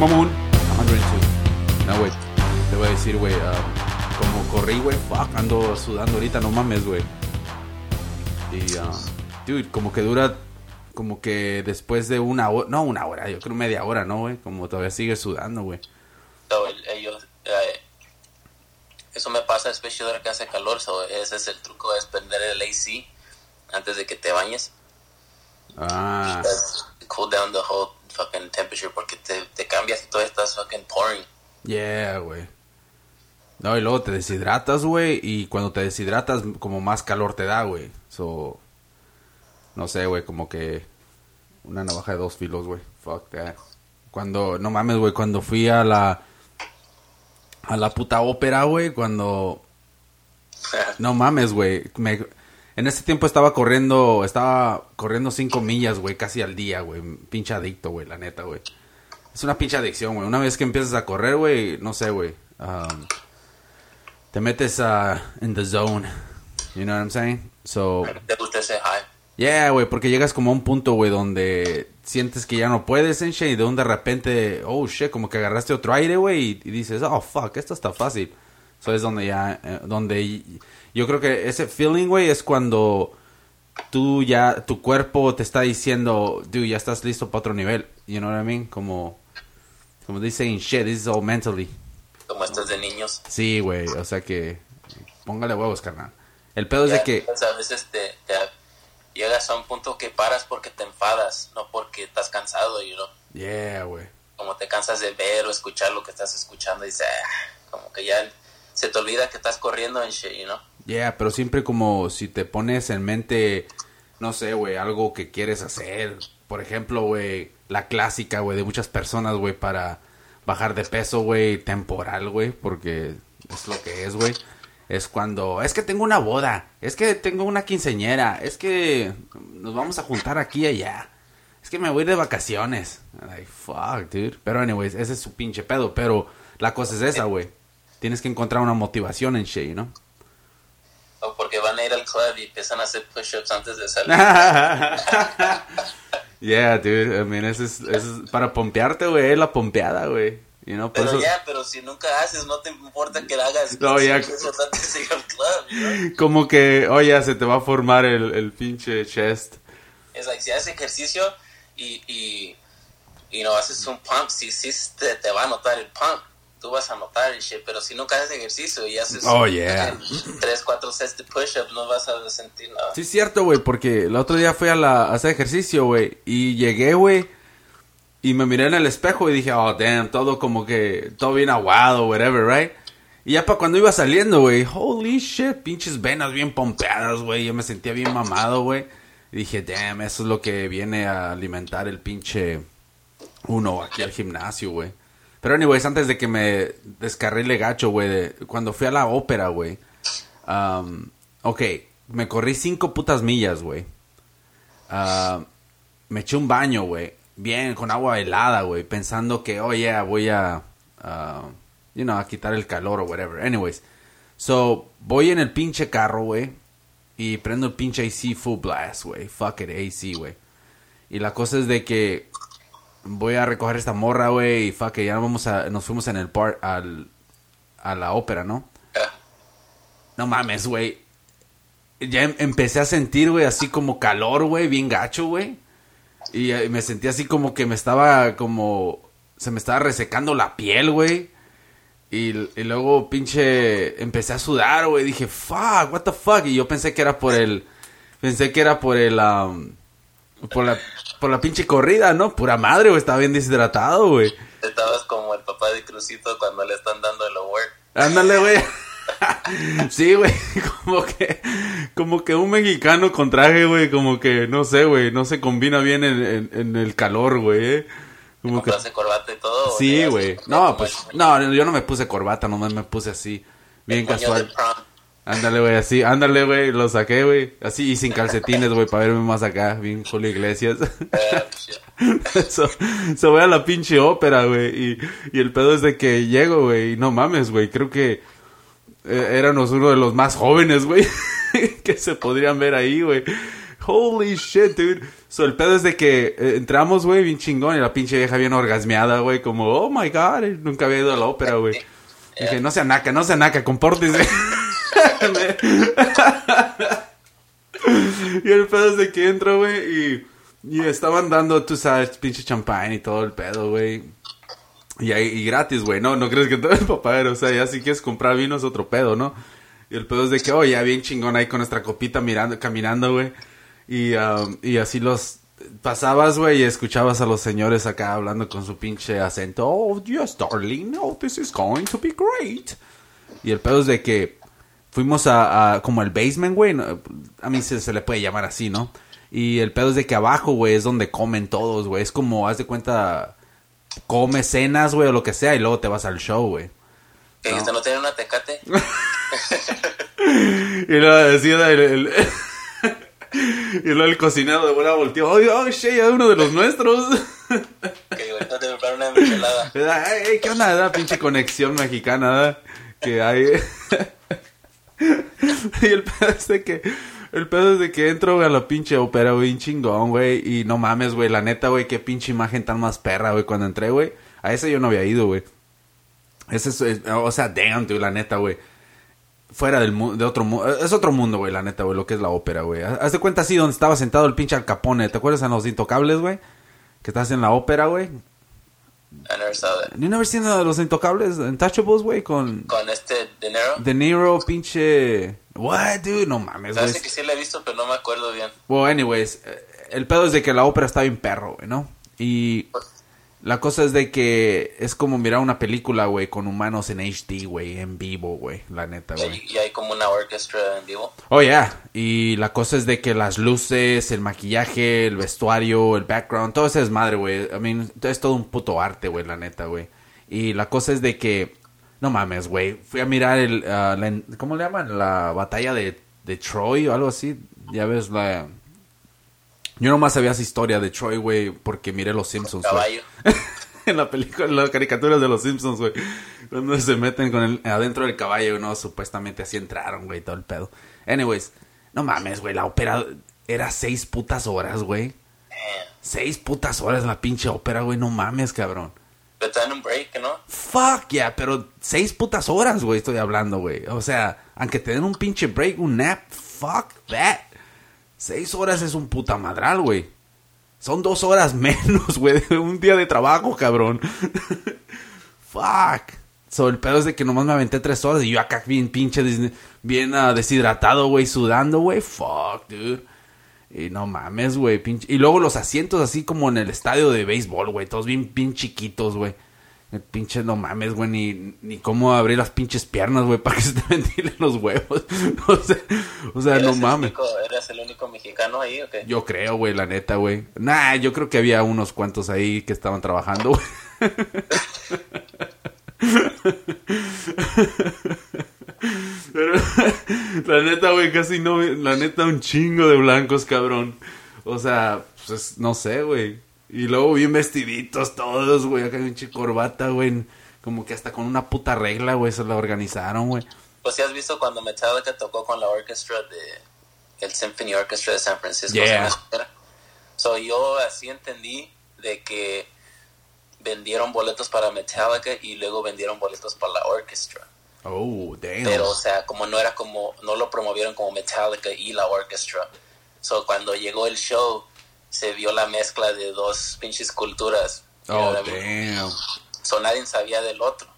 Mamón. 102. No, güey. Te voy a decir, güey. ah, como corrí, güey. Fuck, ando sudando ahorita. No mames, güey. Y, ah, dude, como que dura. Como que después de una hora. No, una hora. Yo creo media hora, ¿no, güey? Como todavía sigue sudando, güey. El- ellos, eh, eso me pasa, especialmente ahora que hace calor. So, ese es el truco, es prender el AC antes de que te bañes. Ah. That's cool down the whole fucking temperature porque te, te cambias y todo estás fucking pouring. Yeah, güey. No, y luego te deshidratas, güey. Y cuando te deshidratas, como más calor te da, güey. So. No sé, güey, como que. Una navaja de dos filos, güey. Fuck that. Cuando. No mames, güey, cuando fui a la. A la puta ópera, güey. Cuando. No mames, güey. Me... En ese tiempo estaba corriendo. Estaba corriendo cinco millas, güey, casi al día, güey. Pinche adicto, güey, la neta, güey. Es una pinche adicción, güey. Una vez que empiezas a correr, güey, no sé, güey. um, te metes a in the zone. You know what I'm saying? So, ¿Te gusta ese high? yeah, güey, porque llegas como a un punto, güey, donde sientes que ya no puedes, en y de un de repente, oh shit, como que agarraste otro aire, güey, y, y dices, oh fuck, esto está fácil. So es donde ya, eh, donde yo creo que ese feeling, güey, es cuando tú ya, tu cuerpo te está diciendo, dude, ya estás listo para otro nivel. You know what I mean? Como, como dicen, shit, this is all mentally. Como estás de niños. Sí, güey, o sea que, póngale huevos, carnal. El pedo es de Ya, que, pues, a veces te, te llegas a un punto que paras porque te enfadas, no porque estás cansado, you know? yeah, güey. Como te cansas de ver o escuchar lo que estás escuchando y dices, "Ah", como que ya se te olvida que estás corriendo en shit, you know? Yeah, pero siempre como si te pones en mente, no sé, güey, algo que quieres hacer. Por ejemplo, güey, la clásica, güey, de muchas personas, güey, para bajar de peso, güey, temporal, güey, porque es lo que es, güey. Es cuando, es que tengo una boda, es que tengo una quinceñera, es que nos vamos a juntar aquí y allá. Es que me voy de vacaciones. Like, fuck, dude. Pero anyways, ese es su pinche pedo, pero la cosa es esa, güey. Tienes que encontrar una motivación en shit, ¿no? O porque van a ir al club y empiezan a hacer push-ups antes de salir. yeah, dude. I mean, eso es, eso es para pompearte, güey. La pompeada, güey. You know, Pero eso- ya, pero si nunca haces, no te importa que la hagas. No, ya. Eso antes de ir al club? Como que, oye, se te va a formar el, el pinche chest. Es like, si haces ejercicio y, y, y no haces un pump, si, si te, te va a notar el pump, tú vas a notar el shit, pero si nunca haces ejercicio y haces Oh, yeah. tres, cuatro sets de push-up, no vas a sentir nada. Sí, es cierto, güey, porque el otro día fui a, la, a hacer ejercicio, güey. Y llegué, güey. Y me miré en el espejo y dije, oh, damn, todo como que, todo bien aguado, whatever, right? Y ya para cuando iba saliendo, güey, holy shit, pinches venas bien pompeadas, güey. Yo me sentía bien mamado, güey. Y dije, damn, eso es lo que viene a alimentar el pinche uno aquí al gimnasio, güey. Pero, anyways, antes de que me descarrile gacho, güey, de- cuando fui a la ópera, güey. um, ok, me corrí cinco putas millas, güey. Ah, me eché un baño, güey. Bien, con agua helada, güey. Pensando que, oh, yeah, voy a, you know, a quitar el calor o whatever. Anyways. So, voy en el pinche carro, güey. Y prendo el pinche AC full blast, güey. Fuck it, AC, güey. Y la cosa es de que voy a recoger esta morra, güey. Y fuck ya vamos a, nos fuimos en el par al, a la ópera, ¿no? Ah, No mames, güey. Ya em- empecé a sentir, güey, así como calor, güey, bien gacho, güey. Y eh, me sentí así como que me estaba como... Se me estaba resecando la piel, güey. Y, y luego pinche... Empecé a sudar, güey. Dije, fuck, what the fuck. Y yo pensé que era por el... Pensé que era por el... um, por la, por la pinche corrida, ¿no? Pura madre, güey. Estaba bien deshidratado, güey. Estabas como el papá de Crucito cuando le están dando el award. Ándale, güey. sí, güey. Como que, como que un mexicano con traje, güey, como que, no sé, güey, no se combina bien en, en- en el calor, güey. Como que, ¿Compraste corbata y todo? sí, güey. No, pues, no, yo no me puse corbata, nomás me puse así, bien casual. Ándale, güey, así, ándale, güey, lo saqué, güey. Así y sin calcetines, güey, para verme más acá, bien Julio Iglesias. Eh, shit. so, so voy a la pinche ópera, güey. Y, y el pedo es de que llego, güey. Y no mames, güey. Creo que eh, éramos uno de los más jóvenes, güey. que se podrían ver ahí, güey. Holy shit, dude. So, el pedo es de que eh, entramos, güey, bien chingón. Y la pinche vieja bien orgasmeada, güey. Como, oh my god. Nunca había ido a la ópera, güey. Dije, no sea naca, no sea naca, compórtese. Y el pedo es de que entro, güey, y, y estaban dando, tú sabes, pinche champán y todo el pedo, güey. Y, y gratis, güey, no, no crees que todo es papadero, o sea, ya si quieres comprar vino es otro pedo, ¿no? Y el pedo es de que, oh, ya bien chingón ahí con nuestra copita mirando, caminando, güey. Y, um, y así los pasabas, güey, y escuchabas a los señores acá hablando con su pinche acento. Oh, yes, darling, oh, this is going to be great. Y el pedo es de que fuimos a, a como el basement, güey. no, A mí se, se le puede llamar así, ¿no? Y el pedo es de que abajo, güey, es donde comen todos, güey. Es como, haz de cuenta, comes cenas, güey, o lo que sea, y luego te vas al show, güey. Que dijiste, ¿no tiene una tecate? Y luego decía el... el- y luego el cocinero de buena volteó. Oh, oh, shit, ya uno de los nuestros. Que ahorita te una michelada. ¿Qué onda? Pinche conexión mexicana. Que hay. y el pedo es de que. El pedo es de que entro a la pinche ópera, güey, chingón, güey. Y no mames, güey, la neta, güey, qué pinche imagen tan más perra, güey, cuando entré, güey. A ese yo no había ido, güey. Ese es, o sea, damn, la neta, güey. Fuera del mundo, de otro mundo. Es otro mundo, güey, la neta, güey, lo que es la ópera, güey. Haz de cuenta así donde estaba sentado el pinche Al Capone. ¿Te acuerdas en Los Intocables, güey? Que estás en la ópera, güey. I never saw that. ¿No haber sido Los Intocables? Untouchables, güey, con Con este dinero. De Niro, pinche... What, dude? No mames, güey. Sabes que sí la he visto, pero no me acuerdo bien. Well, anyways, eh, el pedo es de que la ópera está bien perro, güey, ¿no? Y la cosa es de que es como mirar una película, güey, con humanos en HD, güey, en vivo, güey, la neta, güey. y hay como una orquestra en vivo. Oh, yeah. Y la cosa es de que las luces, el maquillaje, el vestuario, el background, todo ese es madre, güey. I mean, es todo un puto arte, güey, la neta, güey. Y la cosa es de que, no mames, güey. Fui a mirar el, ah, la ¿cómo le llaman? La batalla de, de Troy o algo así. Ya ves, la... Yo nomás sabía esa historia de Troy, güey, porque miré Los Simpsons. Caballo. en la película, en las caricaturas de los Simpsons, güey. Cuando se meten con el, adentro del caballo, no, supuestamente así entraron, güey, todo el pedo. Anyways, no mames, güey, la ópera era seis putas horas, güey. Seis putas horas la pinche ópera, güey, no mames, cabrón. Pero te dan un break, ¿no? Fuck, yeah, pero seis putas horas, güey, estoy hablando, güey. O sea, aunque te den un pinche break, un nap, fuck that. Seis horas es un puta madral, güey. Son dos horas menos, güey, de un día de trabajo, cabrón. fuck. El pedo es de que nomás me aventé tres horas y yo acá bien pinche, bien ah, deshidratado, güey, sudando, güey. Fuck, dude. Y no mames, güey, pinche. Y luego los asientos así como en el estadio de béisbol, güey, todos bien, bien chiquitos, güey. El pinche no mames, güey, ni, ni cómo abrir las pinches piernas, güey, para que se te ventilen los huevos. o sea, o sea ¿Eres no mames. único- ¿Eres el único mexicano ahí o qué? Yo creo, güey, la neta, güey. Nah, yo creo que había unos cuantos ahí que estaban trabajando, güey. Pero, la neta, güey, casi no. La neta, un chingo de blancos, cabrón. O sea, pues no sé, güey. Y luego bien vestiditos todos, güey. Acá pinche corbata, güey. Como que hasta con una puta regla, güey, se la organizaron, güey. Pues si has visto cuando Metallica tocó con la orquestra de el Symphony Orchestra de San Francisco. Yeah. So yo así entendí de que vendieron boletos para Metallica y luego vendieron boletos para la orquestra. Oh, damn. Pero o sea, como no era como no lo promovieron como Metallica y la orquestra. So cuando llegó el show se vio la mezcla de dos pinches culturas. Oh, damn. So nadie sabía del otro.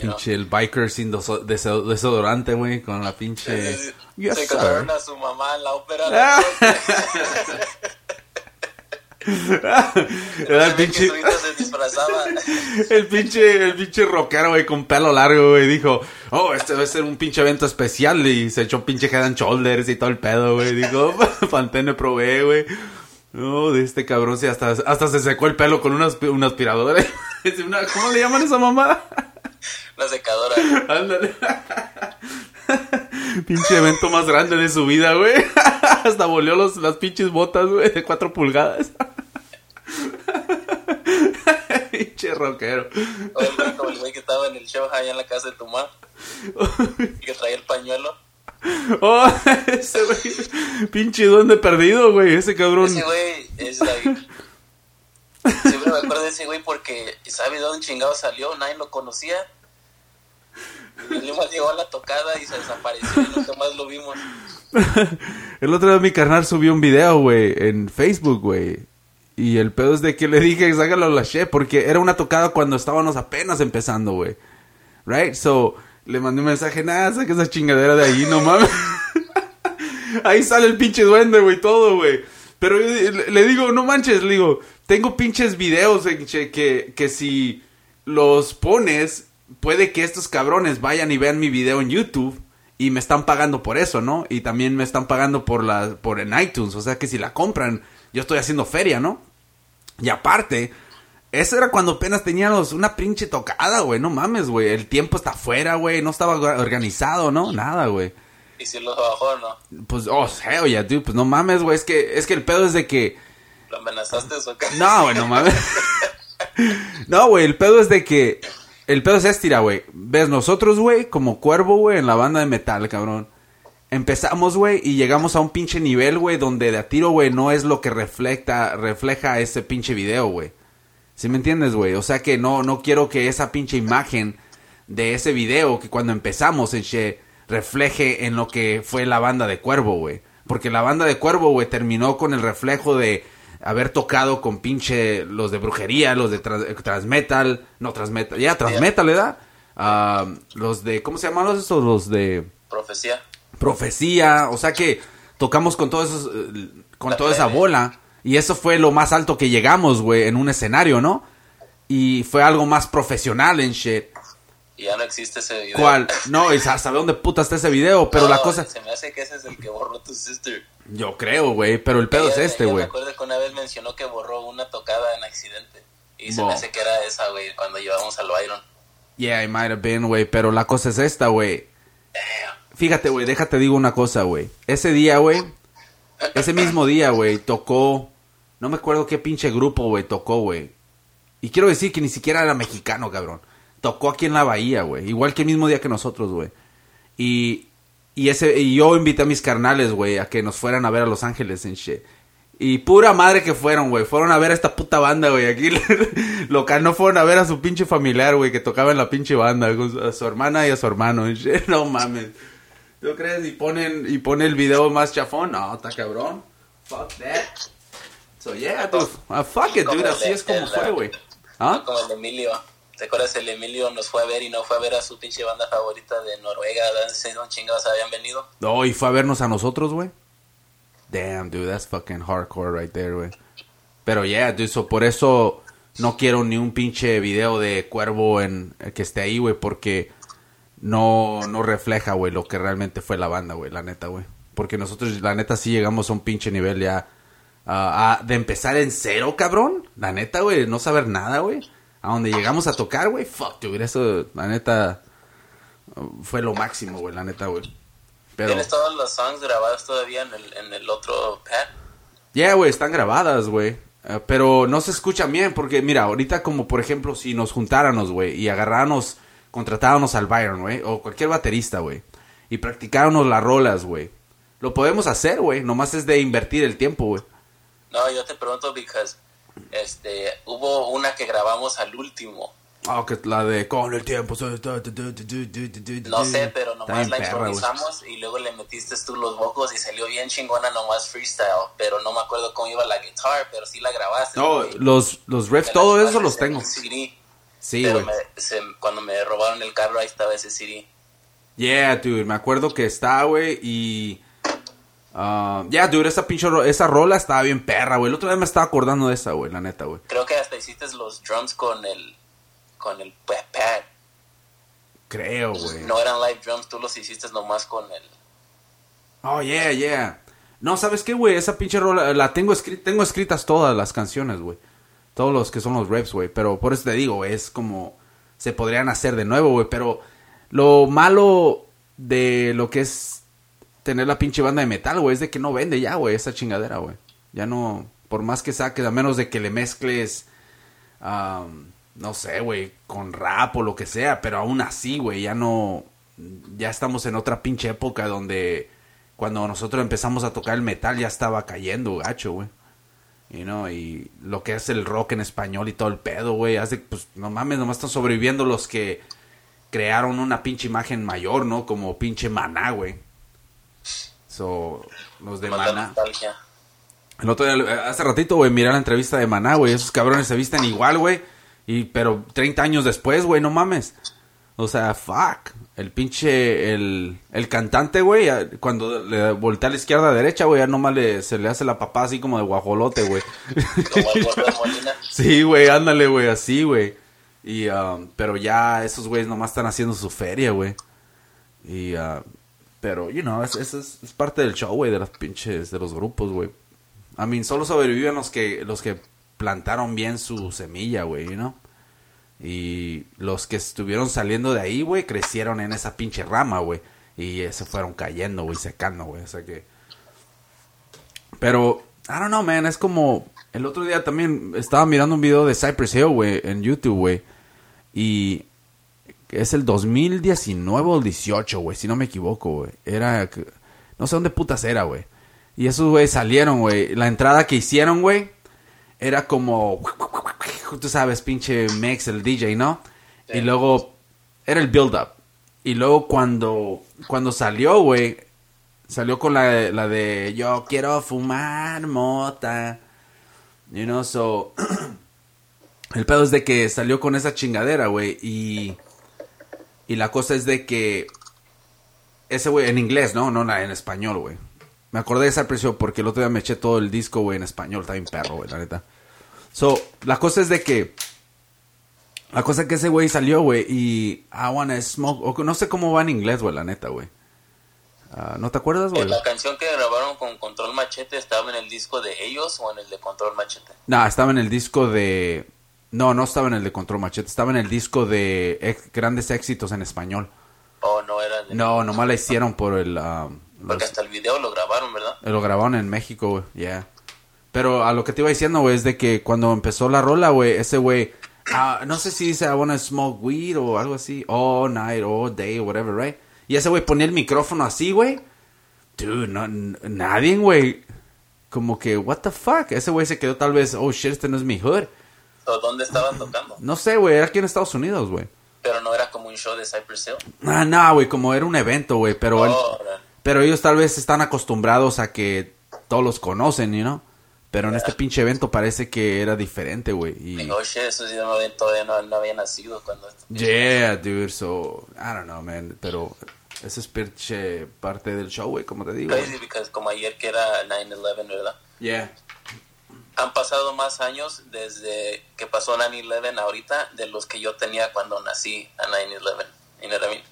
know? Pinche el biker sin desodorante, güey, con la pinche... Se Yes, se sir. encontraron a su mamá en la ópera. Ah. Era el pinche... se. El pinche, el pinche rockero, güey, con pelo largo, güey, dijo, oh, este debe ser un pinche evento especial, y se echó pinche head and shoulders y todo el pedo, güey, dijo, Pantene probé, güey. No, de este cabrón, sí, hasta, hasta se secó el pelo con una, aspi- una aspiradora. Una- ¿Cómo le llaman a esa mamada? La secadora. Ándale. Pinche evento más grande de su vida, güey. Hasta volvió los, las pinches botas, güey, de cuatro pulgadas. Pinche rockero. O el güey, como el güey que estaba en el show allá en la casa de tu mamá. Y que traía el pañuelo. Oh, ese güey. Pinche duende perdido, güey. Ese cabrón. Ese güey es. Siempre me acuerdo de ese güey porque sabe dónde chingado salió, nadie lo conocía. Y más llegó a la tocada y se desapareció y nunca más lo vimos. el otro día mi carnal subió un video, güey, en Facebook, güey. Y el pedo es de que le dije, sácalo a la chef, porque era una tocada cuando estábamos apenas empezando, güey. Right? So, le mandé un mensaje, nada, saca esa chingadera de ahí, no mames. ahí sale el pinche duende, güey, todo, güey. Pero le digo, no manches, le digo, tengo pinches videos que, que si los pones, puede que estos cabrones vayan y vean mi video en YouTube y me están pagando por eso, ¿no? Y también me están pagando por la por en iTunes, o sea que si la compran, yo estoy haciendo feria, ¿no? Y aparte, eso era cuando apenas teníamos una pinche tocada, güey, no mames, güey, el tiempo está afuera, güey, no estaba organizado, ¿no? Nada, güey. ¿Y si lo bajó no? Pues, oh, hell yeah, dude, pues no mames, güey, es que, es que el pedo es de que... ¿Lo amenazaste o qué? No, güey, no mames. no, güey, el pedo es de que el pedo es este, güey. Ves, nosotros, güey, como cuervo, güey, en la banda de metal, cabrón. Empezamos, güey, y llegamos a un pinche nivel, güey, donde de a tiro, güey, no es lo que refleja, refleja ese pinche video, güey. ¿Sí me entiendes, güey? O sea que no, no quiero que esa pinche imagen de ese video que cuando empezamos, en refleje en lo que fue la banda de Cuervo, güey. Porque la banda de Cuervo, güey, terminó con el reflejo de haber tocado con pinche los de brujería, los de transmetal, no transmetal, ya transmetal le da, ah, los de, ¿cómo se llaman los esos? Los de... Profecía. Profecía, o sea que tocamos con todo eso, eh, con toda esa bola y eso fue lo más alto que llegamos, güey, en un escenario, ¿no? Y fue algo más profesional en shit. Y ya no existe ese video. ¿Cuál? No, y sabe dónde puta está ese video, pero la cosa... Se me hace que ese es el que borró tu sister. Yo creo, güey, pero el pedo es este, güey. Me acuerdo que una vez mencionó que borró una tocada en accidente. Y se me hace que era esa, güey, cuando llevamos al Byron. Yeah, it might have been, güey, pero la cosa es esta, güey. Fíjate, güey, déjate digo una cosa, güey. Ese día, güey, ese mismo día, güey, tocó... No me acuerdo qué pinche grupo, güey, tocó, güey. Y quiero decir que ni siquiera era mexicano, cabrón tocó aquí en la bahía, güey. Igual que el mismo día que nosotros, güey. Y, y, ese, y yo invité a mis carnales, güey, a que nos fueran a ver a Los Ángeles en shit. Y pura madre que fueron, güey. Fueron a ver a esta puta banda, güey. Aquí local no fueron a ver a su pinche familiar, güey, que tocaba en la pinche banda. A su hermana y a su hermano. No mames. ¿Tú crees? Y ponen, y pone el video más chafón. No, está cabrón. Fuck that. So yeah, dude. Uh, fuck it, dude. Así es como fue, güey. ¿Ah? Como el Emilio. ¿Te acuerdas? El Emilio nos fue a ver y no fue a ver a su pinche banda favorita de Noruega. ¿De dónde chingados habían venido? No, y fue a vernos a nosotros, güey. Damn, dude, that's fucking hardcore right there, güey. Pero yeah, dude, so por eso no quiero ni un pinche video de cuervo en que esté ahí, güey, porque no, no refleja, güey, lo que realmente fue la banda, güey, la neta, güey. Porque nosotros, la neta, sí llegamos a un pinche nivel ya. Uh, de empezar en cero, cabrón. La neta, güey, no saber nada, güey a donde llegamos a tocar, güey, fuck, dude, eso, la neta, fue lo máximo, güey, la neta, güey. Pero... ¿Tienes todos los songs grabados todavía en el, en el otro pad? Yeah, güey, están grabadas, güey. Eh, pero no se escuchan bien, porque mira, ahorita como por ejemplo si nos juntáramos, güey, y agarráramos, contratáramos al Byron, güey, o cualquier baterista, güey, y practicáramos las rolas, güey. Lo podemos hacer, güey, nomás es de invertir el tiempo, güey. No, yo te pregunto because este, hubo una que grabamos al último. Ah, que la de con el tiempo. No sé, pero nomás la improvisamos y luego le metiste tú los vocos y salió bien chingona nomás freestyle. Pero no me acuerdo cómo iba la guitar, pero sí la grabaste. No, los, los riffs, todo eso los tengo. Sí, pero cuando me robaron el carro ahí estaba ese CD. Yeah, dude, me acuerdo que está, güey, y Ah, ya, dude, esa pinche esa rola estaba bien perra, güey. El otro día me estaba acordando de esa, güey, la neta, güey. Creo que hasta hiciste los drums con el con el pad. Creo, güey. No eran live drums, tú los hiciste nomás con el Oh, yeah, yeah. No, ¿sabes qué, güey? Esa pinche rola la tengo escrita, tengo escritas todas las canciones, güey. Todos los que son los reps, güey, pero por eso te digo, es como se podrían hacer de nuevo, güey, pero lo malo de lo que es tener la pinche banda de metal, güey. Es de que no vende ya, güey, esa chingadera, güey. Ya no, por más que saques, a menos de que le mezcles, no sé, güey, con rap o lo que sea, pero aún así, güey, ya no, ya estamos en otra pinche época donde cuando nosotros empezamos a tocar el metal ya estaba cayendo gacho, güey. You know, y lo que es el rock en español y todo el pedo, güey. Hace, pues, no mames, nomás están sobreviviendo los que crearon una pinche imagen mayor, ¿no? Como pinche maná, güey. So, los de Manda maná. nostalgia. El otro día, hace ratito, güey, miré la entrevista de Maná, güey. Esos cabrones se visten igual, güey. Y, pero 30 años después, güey, no mames. O sea, fuck. El pinche, el, el cantante, güey, cuando le voltea a la izquierda a derecha, güey, ya nomás le, se le hace la papá así como de guajolote, güey. Sí, güey, ándale, güey, así, güey. Y, um, pero ya esos güeyes nomás están haciendo su feria, güey. Y, uh, pero, you know, es, es- es parte del show, güey, de las pinches, de los grupos, güey. I mean, solo sobreviven los que, los que plantaron bien su semilla, güey, you know. Y los que estuvieron saliendo de ahí, güey, crecieron en esa pinche rama, güey. Y se fueron cayendo, güey, secando, güey. O sea que... Pero, I don't know, man, es como... El otro día también estaba mirando un video de Cypress Hill, güey, en YouTube, güey. Y es el 2019 o el 18, güey, si no me equivoco, güey. Era... No sé dónde putas era, güey. Y esos, güey, salieron, güey. La entrada que hicieron, güey, era como... Tú sabes, pinche Mex, el DJ, ¿no? Y luego... Era el build-up. Y luego cuando... Cuando salió, güey... Salió con la, la de... Yo quiero fumar mota. You know, so... el pedo es de que salió con esa chingadera, güey. Y... Y la cosa es de que... Ese güey, en inglés, ¿no? No en español, güey. Me acordé de esa presión porque el otro día me eché todo el disco, güey, en español. Está bien perro, güey, la neta. So, la cosa es de que... La cosa es que ese güey salió, güey, y... I wanna smoke... o no sé cómo va en inglés, güey, la neta, güey. Ah, ¿No te acuerdas, güey? Eh, La canción que grabaron con Control Machete estaba en el disco de ellos o en el de Control Machete. No, estaba en el disco de... No, no estaba en el de Control Machete. Estaba en el disco de ex- Grandes Éxitos en español. O no era. No, nomás la hicieron por el... ah, Porque hasta el video lo grabaron, ¿verdad? Lo grabaron en México, güey. Yeah. Pero a lo que te iba diciendo, güey, es de que cuando empezó la rola, güey, ese güey... ah, no sé si dice I wanna smoke weed o algo así. All night, all day, whatever, right? Y ese güey ponía el micrófono así, güey. Dude, no, nadie, güey. Como que, what the fuck? Ese güey se quedó tal vez, oh shit, este no es mi hood. ¿O dónde estaban tocando? No sé, güey, era aquí en Estados Unidos, güey. Pero no era como un show de Cypress Hill. Ah, no, güey, como era un evento, güey, pero Oh, pero ellos tal vez están acostumbrados a que todos los conocen, you know? Pero en este pinche evento parece que era diferente, güey. Y oh, shit, eso sí no todavía no, no había nacido cuando... yeah, dude, so I don't know, man, pero ese es pinche parte del show, güey, como te digo. Crazy, porque como ayer que era 9-11, ¿verdad? Yeah. Han pasado más años desde que pasó 9-11 ahorita de los que yo tenía cuando nací a 9-11. You know what I mean?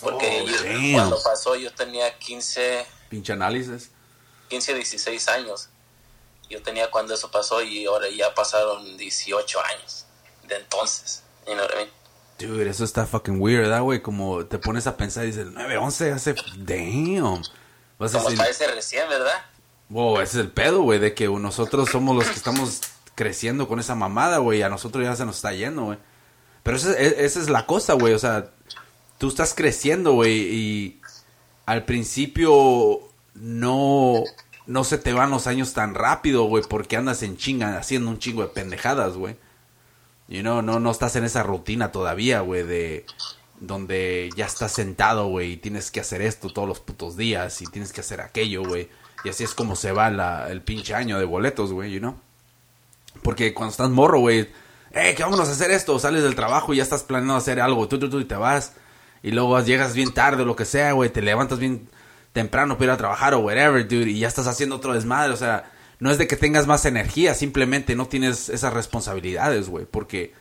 Porque Oh, yo- cuando pasó yo tenía 15, Pinche análisis. 15, 16 años. Yo tenía cuando eso pasó y ahora ya pasaron 18 años de entonces. You know what I mean? Dude, eso está fucking weird, ¿verdad, güey? Como te pones a pensar y dices, 9-11 hace... Damn. Vas a Como decir, parece recién, ¿verdad? Wow, ese es el pedo, güey, de que nosotros somos los que estamos creciendo con esa mamada, güey, y a nosotros ya se nos está yendo, güey. Pero esa, esa es la cosa, güey, o sea, tú estás creciendo, güey, y al principio no, no se te van los años tan rápido, güey, porque andas en chinga haciendo un chingo de pendejadas, güey. You know, no, no estás en esa rutina todavía, güey, de donde ya estás sentado, güey, y tienes que hacer esto todos los putos días y tienes que hacer aquello, güey. Y así es como se va la, el pinche año de boletos, güey, you know. Porque cuando estás morro, güey, eh, que vámonos a hacer esto, sales del trabajo y ya estás planeando hacer algo, tú, tú, tú, y te vas. Y luego llegas bien tarde o lo que sea, güey, te levantas bien temprano para ir a trabajar o whatever, dude, y ya estás haciendo otro desmadre, o sea, no es de que tengas más energía, simplemente no tienes esas responsabilidades, güey, porque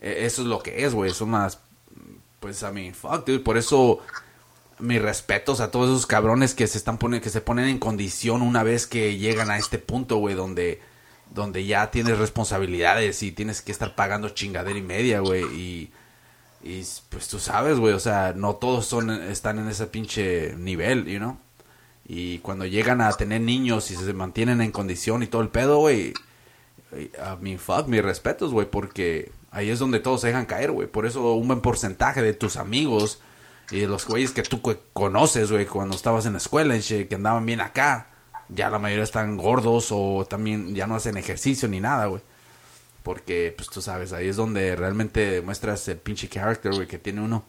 eh, eso es lo que es, güey, son más, pues, a mí, fuck, dude, por eso mis respetos a todos esos cabrones que se están poniendo, que se ponen en condición una vez que llegan a este punto, güey, donde, donde ya tienes responsabilidades y tienes que estar pagando chingadera y media, güey, y, pues tú sabes, güey, o sea, no todos son, están en ese pinche nivel, you know, y cuando llegan a tener niños y se mantienen en condición y todo el pedo, güey, a mi fuck, mis respetos, güey, porque ahí es donde todos se dejan caer, güey. Por eso un buen porcentaje de tus amigos Y los güeyes que tú conoces, güey, cuando estabas en la escuela que andaban bien acá, ya la mayoría están gordos o también ya no hacen ejercicio ni nada, güey. Porque, pues tú sabes, ahí es donde realmente muestras el pinche character, güey, que tiene uno.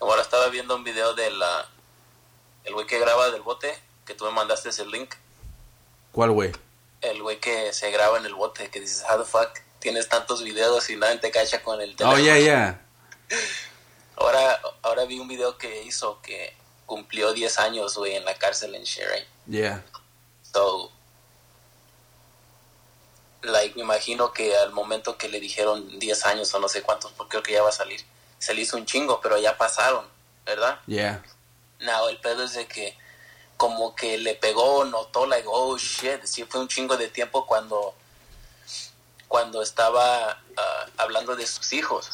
Ahora estaba viendo un video de la... El güey que graba del bote, que tú me mandaste ese link. ¿Cuál, güey? El güey que se graba en el bote, que dices, how the fuck, tienes tantos videos y nadie te cacha con el Oh, teléfono. yeah, yeah. Ahora, ahora vi un video que hizo que cumplió 10 años, güey, en la cárcel en Sharing. Yeah. So, like, me imagino que al momento que le dijeron 10 años o no sé cuántos, porque creo que ya va a salir, se le hizo un chingo, pero ya pasaron, ¿verdad? Yeah. No, el pedo es de que como que le pegó, notó, like, oh shit, sí fue un chingo de tiempo cuando, cuando estaba ah, hablando de sus hijos,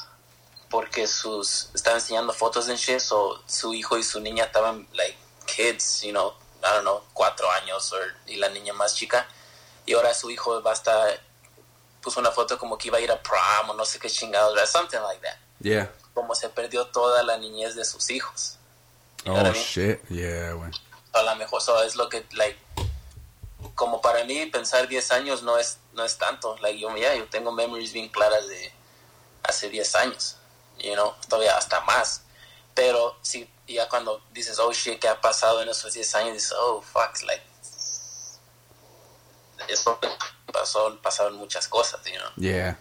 porque sus, estaba enseñando fotos en shit, so su hijo y su niña estaban, like, kids, you know, I don't know, cuatro años, or, y la niña más chica, y ahora su hijo va a estar, puso una foto como que iba a ir a prom, o no sé qué chingados, something like that, Yeah. como se perdió toda la niñez de sus hijos. You know what I Oh, mean? shit. Yeah, güey. a lo mejor eso es lo que like como para mí pensar 10 años no es no es tanto like yo ya yo tengo memories bien claras de hace 10 años you know todavía hasta más pero si ya cuando dices oh shit qué ha pasado en esos 10 años dices oh fuck like eso pasó pasaron muchas cosas you know Yeah.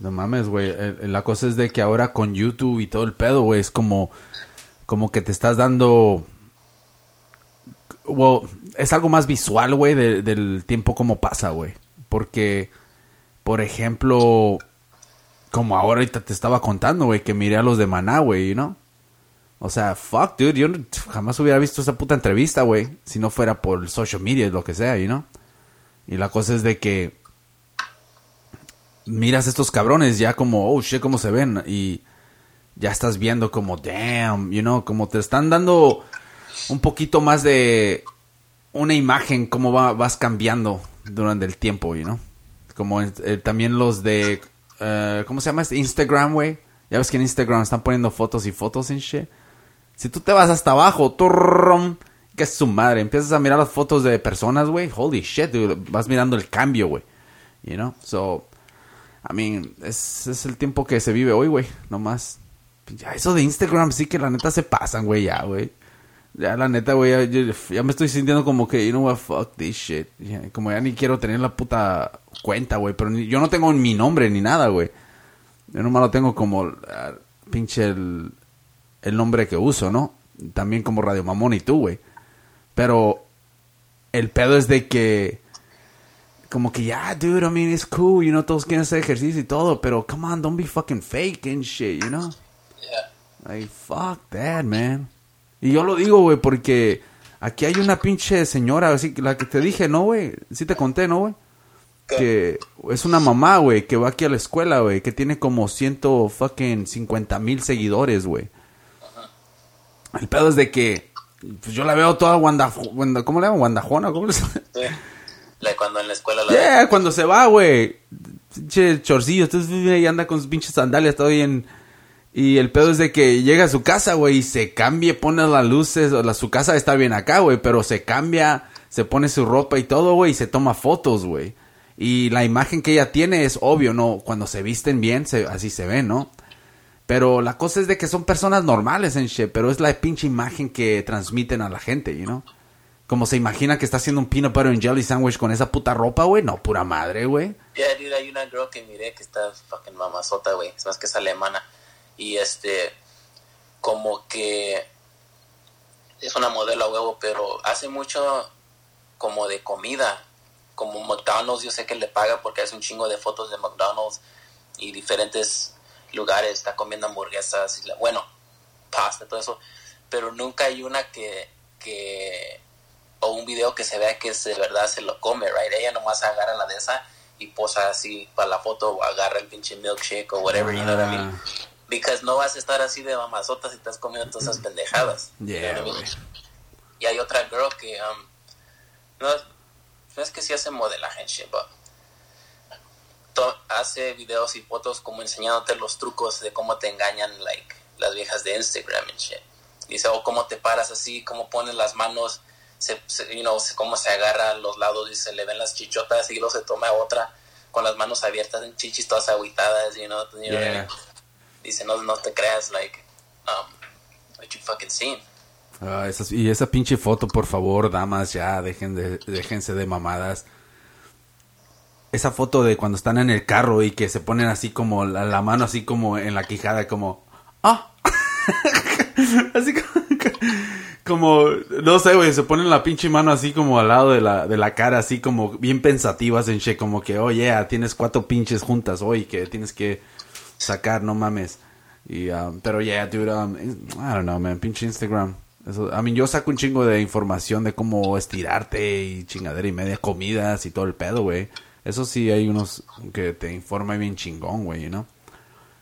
No mames, güey. El- el- La cosa es de que ahora con YouTube y todo el pedo, güey, es como, como que te estás dando... Well, es algo más visual, güey, de- del tiempo como pasa, güey. Porque, por ejemplo, como ahora ahorita te estaba contando, güey, que miré a los de Maná, güey, you know? O sea, fuck, dude, yo jamás hubiera visto esa puta entrevista, güey, si no fuera por social media, lo que sea, you know? Y la cosa es de que miras estos cabrones ya como, oh shit, cómo se ven. Y ya estás viendo como, damn, you know, como te están dando un poquito más de una imagen, cómo va, vas cambiando durante el tiempo, you know. Como eh, también los de, eh, ¿cómo se llama? este? Instagram, güey. Ya ves que en Instagram están poniendo fotos y fotos en shit. Si tú te vas hasta abajo, turrum, que es su madre, empiezas a mirar las fotos de personas, güey, holy shit, dude, vas mirando el cambio, güey. You know? So, I mean, es, es el tiempo que se vive hoy, güey, nomás. Ya, eso de Instagram sí que la neta se pasan, güey, ya, güey. Ya, la neta, güey, ya, yo- ya me estoy sintiendo como que, you know what, fuck this shit. Ya, como ya ni quiero tener la puta cuenta, güey, pero ni- yo no tengo mi nombre ni nada, güey. Yo nomás lo tengo como, ah, pinche el, el nombre que uso, ¿no? También como Radio Mamón y tú, güey. Pero el pedo es de que como que ya, dude, I mean, it's cool, you know, todos quieren hacer ejercicio y todo, pero come on, don't be fucking fake and shit, you know? yeah Like, fuck that, man. Y yo lo digo, güey, porque aquí hay una pinche señora, así, la que te dije, ¿no, güey? Sí te conté, ¿no, güey? Que es una mamá, güey, que va aquí a la escuela, güey, que tiene como ciento fucking cincuenta mil seguidores, güey. El pedo es de que pues, yo la veo toda guanda- ¿cómo le llaman? Guandajona, ¿cómo le sí. Like, cuando en la escuela la Yeah, cuando se va, güey. Pinche chorcillo, entonces y anda con sus pinches sandalias todo bien. Y el pedo es de que llega a su casa, güey, y se cambia, pone las luces, su casa está bien acá, güey, pero se cambia, se pone su ropa y todo, güey, y se toma fotos, güey. Y la imagen que ella tiene es obvio, ¿no? Cuando se visten bien, se, así se ven, ¿no? Pero la cosa es de que son personas normales en shit, pero es la pinche imagen que transmiten a la gente, you know? Como se imagina que está haciendo un peanut butter and jelly sandwich con esa puta ropa, güey. No, pura madre, güey. Yeah, dude, hay una girl que miré que está fucking mamazota, güey. Es más que es alemana. Y este, como que es una modelo a huevo, pero hace mucho como de comida. Como McDonald's, yo sé que le paga porque hace un chingo de fotos de McDonald's y diferentes lugares. Está comiendo hamburguesas, y bueno, pasta, todo eso. Pero nunca hay una que, que o un video que se vea que es de verdad se lo come, right? Ella nomás agarra la de esa y posa así para la foto o agarra el pinche milkshake o whatever, you know what I mean? Because no vas a estar así de mamazota si estás comiendo todas esas pendejadas. Yeah, güey. Y hay otra girl que, um, no, no es que sí hace modelaje en shit, but to- hace videos y fotos como enseñándote los trucos de cómo te engañan, like, las viejas de Instagram and shit. Dice, oh, cómo te paras así, cómo pones las manos, se, se- you know, se- cómo se agarra a los lados y se le ven las chichotas y luego se toma otra con las manos abiertas en chichis todas agüitadas, you know. you know, Yeah. Dice, no, no te creas, like, um, what you fucking seen. Ah, esas- y esa pinche foto, por favor, damas, ya, dejen de, déjense de mamadas. Esa foto de cuando están en el carro y que se ponen así como la, la mano así como en la quijada, como... ¡Ah! así como, como... No sé, güey, se ponen la pinche mano así como al lado de la, de la cara, así como bien pensativas en che, como que, oh yeah, tienes cuatro pinches juntas hoy que tienes que sacar, no mames. Y, um, pero yeah, dude, um, I don't know, man, pinche Instagram. Eso, I mean, yo saco un chingo de información de cómo estirarte y chingadera y media comidas y todo el pedo, güey. Eso sí, hay unos que te informan bien chingón, güey, ¿no?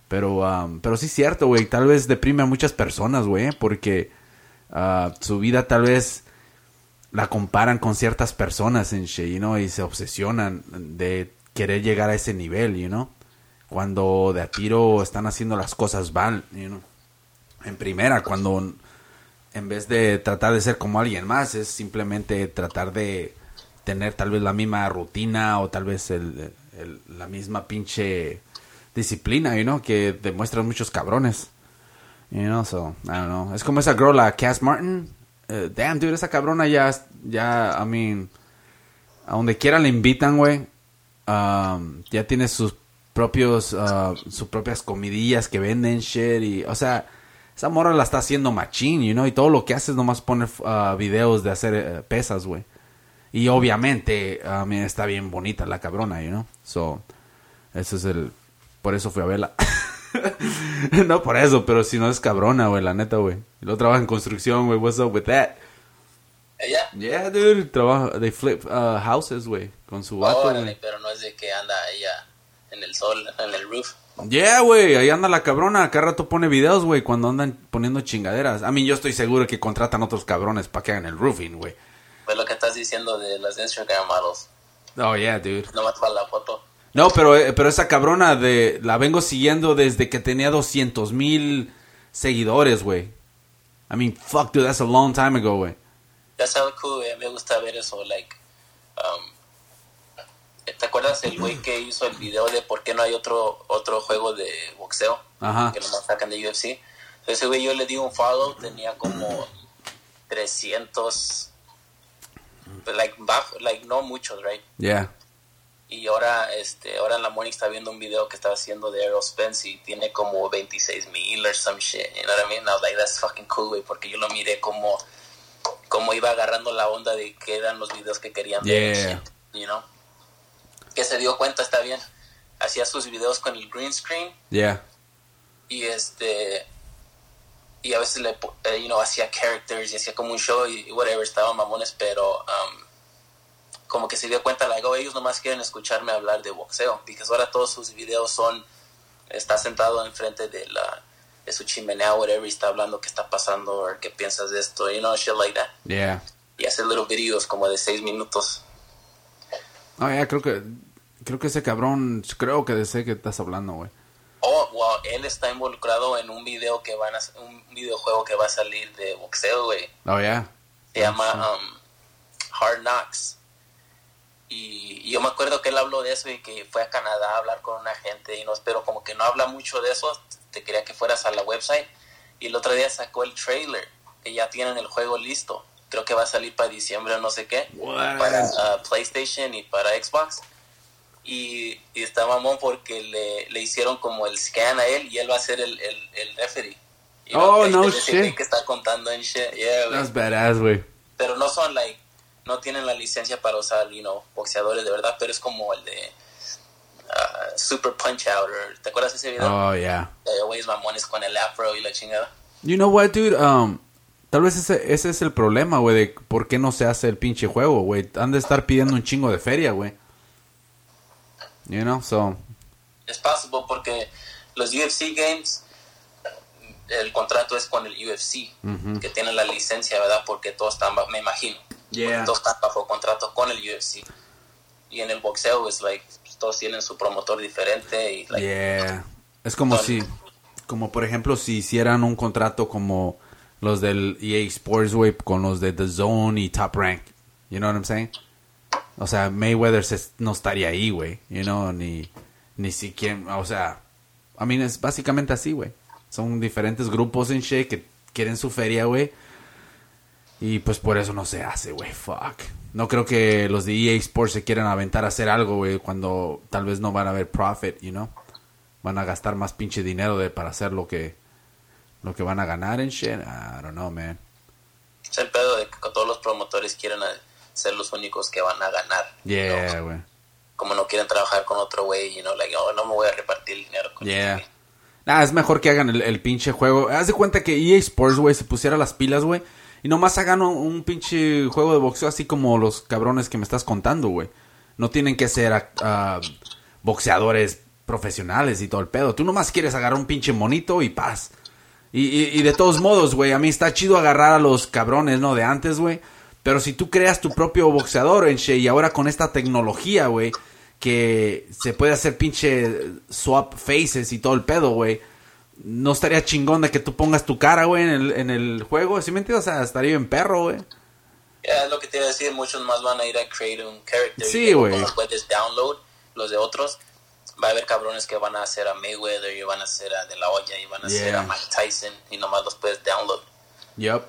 Pero, um, pero sí es cierto, güey. Tal vez deprime a muchas personas, güey, porque ah, su vida tal vez la comparan con ciertas personas en shit, you know, y se obsesionan de querer llegar a ese nivel, you know. Cuando de a tiro están haciendo las cosas mal, you know. En primera, cuando en vez de tratar de ser como alguien más, es simplemente tratar de tener tal vez la misma rutina o tal vez el, la misma pinche disciplina, you know, que demuestran muchos cabrones. You know, so, I don't know. Es como esa girl, la Cass Martin. Eh, damn, dude, esa cabrona ya, ya, I mean, a donde quiera le invitan, güey. Um, ya tiene sus propios, uh, sus propias comidillas que venden, shit, y, o sea, esa morra la está haciendo machín, you know, y todo lo que hace es nomás poner uh, videos de hacer eh, pesas, güey. Y obviamente, a mí está bien bonita la cabrona, you know. So, ese es el... Por eso fui a verla. no por eso, pero si no es cabrona, güey, la neta, güey. Y luego trabaja en construcción, güey. What's up with that? Ella, Yeah, dude. Trabaja... They flip uh, houses, güey. Con su vato, pero no es de que anda ella en el sol, en el roof. Yeah, güey. Ahí anda la cabrona. Cada rato pone videos, güey, cuando andan poniendo chingaderas. A mí yo estoy seguro que contratan otros cabrones para que hagan el roofing, güey. Fue lo que estás diciendo de las Instagram models. Oh, yeah, dude. Nomás para la foto. No, pero, eh, pero esa cabrona de la vengo siguiendo desde que tenía 200 mil seguidores, güey. I mean, fuck, dude, that's a long time ago, güey. Ya sabes, cool, güey, me gusta ver eso, like, um, ¿te acuerdas el güey que hizo el video de por qué no hay otro otro juego de boxeo? Ajá. Que nomás sacan de UFC. Ese güey yo le di un follow, tenía como 300, like, bajo, like, no muchos, right? Yeah. Y ahora, este, ahora en la morning está viendo un video que estaba haciendo de Errol Spence y tiene como 26 mil or some shit. You know what I mean? I was like, that's fucking cool, güey, porque yo lo miré como, como iba agarrando la onda de qué eran los videos que querían ver. Yeah. you know? Que se dio cuenta, está bien. Hacía sus videos con el green screen Yeah. y este y a veces le eh, you know, hacía characters y hacía como un show y, y whatever estaban mamones pero um, como que se dio cuenta like oh ellos nomás quieren escucharme hablar de boxeo porque ahora todos sus videos son está sentado enfrente de la de su chimenea whatever y está hablando qué está pasando o qué piensas de esto you know shit like that Yeah. y hace little videos como de seis minutos Oh, yeah, creo que... Creo que ese cabrón... Creo que de ese que estás hablando, güey. Oh, wow, él está involucrado en un video que van a un videojuego que va a salir de boxeo güey Oh, yeah. se llama um, Hard Knocks. Y, y yo me acuerdo que él habló de eso y que fue a Canadá a hablar con una gente y no, pero como que no habla mucho de eso, te quería que fueras a la website. Y el otro día sacó el trailer, que ya tienen el juego listo. Creo que va a salir para diciembre o no sé qué, What? para uh, PlayStation y para Xbox. Y, y está mamón porque le, le hicieron como el scan a él y él va a ser el, el, el referee. Y Oh, que no shit. que está contando en shit. Yeah, That's badass, güey. pero no son like no tienen la licencia para usar you know boxeadores de verdad pero es como el de uh, Super Punch Out or- ¿te acuerdas de ese video? Oh, yeah. De güeyes mamones con el afro y la chingada You know what, dude? Um, tal vez ese, ese es el problema, güey, de por qué no se hace el pinche juego, güey. Han de estar pidiendo un chingo de feria, güey. You know, so... es possible porque los UFC games el contrato es con el UFC que tiene la licencia verdad porque todos están me imagino Yeah. todos están bajo contrato con el UFC y en el boxeo es like todos tienen su promotor diferente y like Yeah. Es como si... Como por ejemplo, si hicieran un contrato como los del EA Sports, güey, con los de The Zone y Top Rank. You know what I'm saying? O sea, Mayweather se- no estaría ahí, güey. You know, ni, ni siquiera, o sea, I mean, es básicamente así, güey. Son diferentes grupos en shit que quieren su feria, güey. Y pues por eso no se hace, güey. Fuck. No creo que los de EA Sports se quieran aventar a hacer algo, güey, cuando tal vez no van a ver profit, you know. Van a gastar más pinche dinero de, para hacer lo que lo que van a ganar en shit. I don't know, man. Es el pedo de que todos los promotores quieren ser los únicos que van a ganar. Yeah, ¿no? güey. Como no quieren trabajar con otro güey, y no, like, oh, no me voy a repartir el dinero con Yeah. este. Nah, es mejor que hagan el, el pinche juego. Haz de cuenta que EA Sports, güey, se pusiera las pilas, güey. Y nomás hagan un, un pinche juego de boxeo así como los cabrones que me estás contando, güey. No tienen que ser ah, boxeadores profesionales y todo el pedo. Tú nomás quieres agarrar un pinche monito y paz. Y, y, y de todos modos, güey, a mí está chido agarrar a los cabrones, ¿no? De antes, güey. Pero si tú creas tu propio boxeador, en y ahora con esta tecnología, güey, que se puede hacer pinche swap faces y todo el pedo, güey. No estaría chingón de que tú pongas tu cara, güey, en el, en el juego. ¿Sí me entiendes? O sea, estaría bien perro, güey. Ya, es lo que te iba a decir, muchos más van a ir a create un character. Sí, güey. Como puedes download los de otros, va a haber cabrones que van a hacer a Mayweather y van a hacer a De La Hoya y van a hacer Yeah. a Mike Tyson y nomás los puedes download. Yup.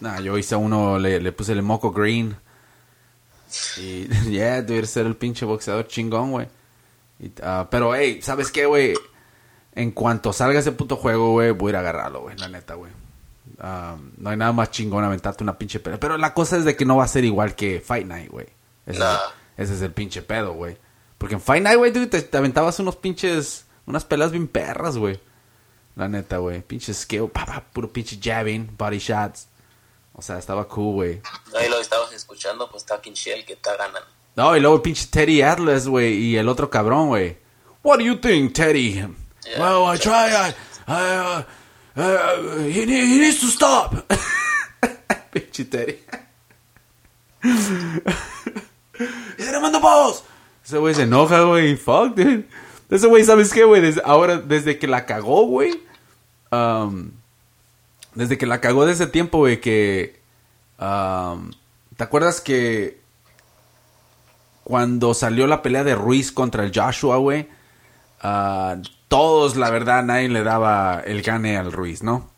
Nah, yo hice uno, le, le puse el moco green. Y, yeah, debe ser el pinche boxeador chingón, güey. Ah, pero, hey, ¿sabes qué, güey? En cuanto salga ese puto juego, güey, voy a ir a agarrarlo, güey, la neta, güey. Ah, no hay nada más chingón aventarte una pinche pelea. Pero la cosa es de que no va a ser igual que Fight Night, güey. Ese, Nah. es, ese es el pinche pedo, güey. Porque en Fight Night, güey, te, te aventabas unos pinches, unas peleas bien perras, güey. La neta, güey. Pinche skill, pa, pa, puro pinche jabbing, body shots. O sea, estaba cool, güey. Ahí lo estabas escuchando, pues Talking Shell que está ganando. No, y luego el pinche Teddy Atlas, güey, y el otro cabrón, güey. What do you think, Teddy? Yeah. well, I try, I, I, uh, uh, he, he needs to stop. pinche Teddy. In the balls. Ese güey se enoja, güey. Fuck, dude. Ese güey, ¿sabes qué, güey? Desde, ahora, desde que la cagó, güey. um, desde que la cagó de ese tiempo, güey, que... um, ¿Te acuerdas que cuando salió la pelea de Ruiz contra el Joshua, güey? ah, todos, la verdad, nadie le daba el gane al Ruiz, ¿no?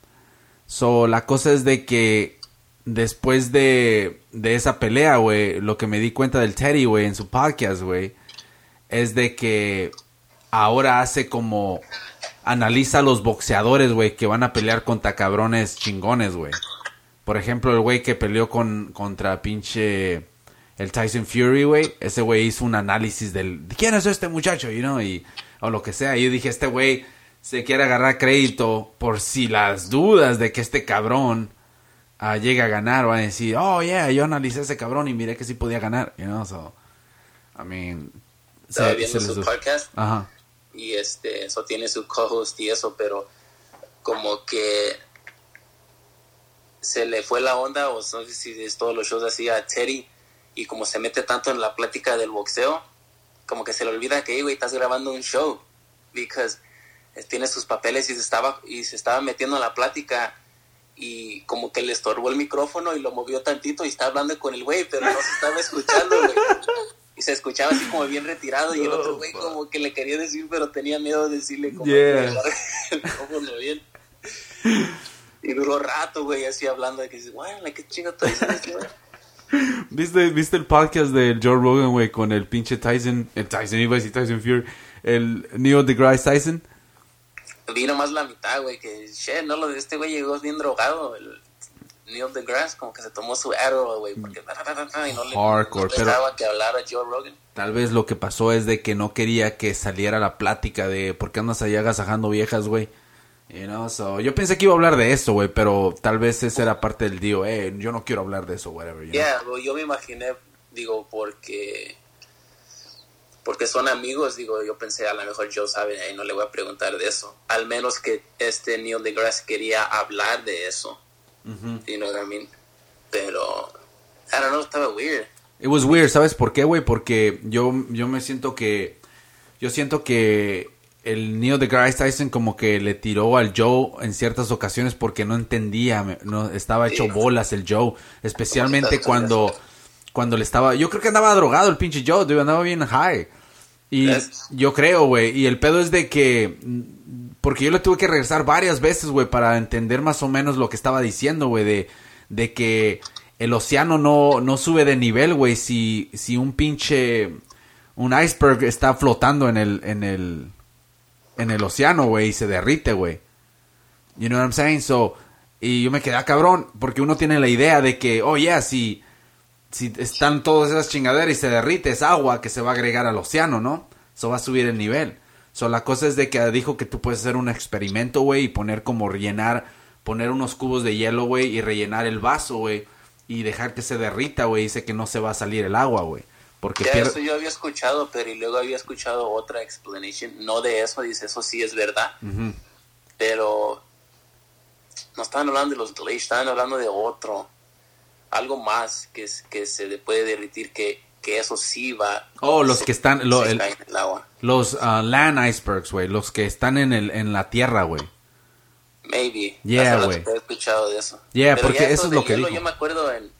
So, la cosa es de que después de, de esa pelea, güey, lo que me di cuenta del Teddy, güey, en su podcast, güey, es de que ahora hace como analiza a los boxeadores, güey, que van a pelear contra cabrones chingones, güey. Por ejemplo, el güey que peleó con, contra pinche el Tyson Fury, güey, ese güey hizo un análisis del ¿quién es este muchacho? You know, y o lo que sea. Y yo dije, este güey se quiere agarrar crédito por si las dudas de que este cabrón ah, llegue a ganar, va a decir, oh yeah, yo analicé a ese cabrón y miré que sí podía ganar, you know, so I mean, Estaba se- viendo se su podcast Ajá. y este, eso tiene su co-host y eso, pero como que se le fue la onda, o no sé si es todos los shows así a Teddy, y como se mete tanto en la plática del boxeo, como que se le olvida que, "Hey, güey, estás grabando un show, because eh, tiene sus papeles y se estaba, y se estaba metiendo en la plática, y como que le estorbó el micrófono y lo movió tantito y está hablando con el güey, pero no se estaba escuchando, güey. Y se escuchaba así como bien retirado y el otro güey como que le quería decir, pero tenía miedo de decirle como Yeah. que el micrófono bien. Y duró rato, güey, así hablando de que dice, bueno, ¿qué chingo güey?" ¿Viste, ¿Viste el podcast de Joe Rogan, güey, con el pinche Tyson, el Tyson, iba a decir Tyson Fury, el Neil deGrasse Tyson? Vi nomás la mitad, güey, que, shit, no, lo de este güey llegó bien drogado, el Neil deGrasse, como que se tomó su arrow, güey, porque y no le Hardcore, no pero- dejaba que hablara Joe Rogan. Tal vez lo que pasó es de que no quería que saliera la plática de por qué andas allá agasajando viejas, güey. You know, so, yo pensé que iba a hablar de eso, güey, pero tal vez ese era parte del deal. Eh, yo no quiero hablar de eso, whatever. you know? Yeah, yo me imaginé, digo, porque porque son amigos, digo, yo pensé a lo mejor Joe sabe y no le voy a preguntar de eso. Al menos que este Neil deGrasse quería hablar de eso. Ujú. You know what I mean? Pero, I don't know, estaba weird. It was weird, ¿sabes por qué, güey? Porque yo, yo me siento que. Yo siento que el Neil deGrasse Tyson como que le tiró al Joe en ciertas ocasiones porque no entendía, me- no estaba hecho Sí. bolas el Joe, especialmente cuando eso? Cuando le estaba, yo creo que andaba drogado el pinche Joe, dude, andaba bien high. Y yo creo, güey, y el pedo es de que porque yo le tuve que regresar varias veces, güey, para entender más o menos lo que estaba diciendo, güey, de de que el océano no no sube de nivel, güey, si si un pinche un iceberg está flotando en el en el en el océano, güey, y se derrite, güey. You know what I'm saying? So, y yo me quedé ah, cabrón, porque uno tiene la idea de que, oh, yeah, si, si están todas esas chingaderas y se derrite, es agua que se va a agregar al océano, ¿no? Eso va a subir el nivel. So, la cosa es de que dijo que tú puedes hacer un experimento, güey, y poner como rellenar, poner unos cubos de hielo, güey, y rellenar el vaso, güey, y dejar que se derrita, güey, dice que no se va a salir el agua, güey. Porque Ya, pierde... eso yo había escuchado, pero y luego había escuchado otra explanation, no de eso, dice, eso sí es verdad, pero no estaban hablando de los glaciers, estaban hablando de otro, algo más que, que se le puede derritir, que, que eso sí va... Oh, los se- que están- lo- el- en el agua. Los ah, land icebergs, güey, los que están en, el, en la tierra, güey. Maybe. Yeah, güey. He escuchado de eso. Yeah, Pero porque ya eso es lo que hielo, dijo. Yo me acuerdo en,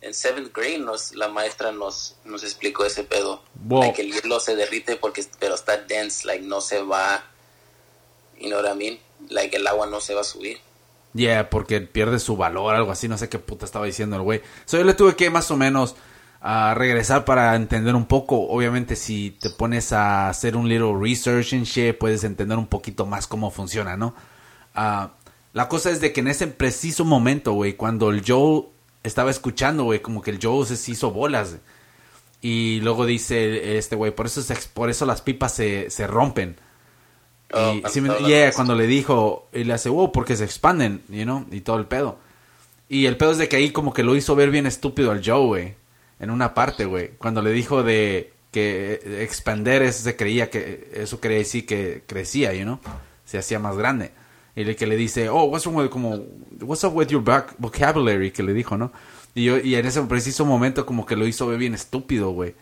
en seventh grade nos, la maestra nos, nos explicó ese pedo. Wow. Like, el hielo se derrite porque pero está dense, like no se va. You know what I mean? Like el agua no se va a subir. Yeah, porque pierde su valor, algo así, no sé qué puta estaba diciendo el güey. So, yo le tuve que más o menos ah, regresar para entender un poco. Obviamente, si te pones a hacer un little research and shit, puedes entender un poquito más cómo funciona, ¿no? Ah, la cosa es de que en ese preciso momento, güey, cuando el Joe estaba escuchando, güey, como que el Joe se hizo bolas. Y luego dice este güey, por eso se por eso las pipas se, se rompen. Oh, y, sí yeah, cuando le dijo, y le hace, wow, porque se expanden, you know, y todo el pedo. Y el pedo es de que ahí como que lo hizo ver bien estúpido al Joe, güey. En una parte, güey. Cuando le dijo de que expander eso se creía que, eso quería decir que crecía, you know. Se hacía más grande. Y el que le dice, oh, what's wrong with, como, what's up with your back vocabulary, que le dijo, ¿no? Y, yo, y en ese preciso momento como que lo hizo ver bien estúpido, güey.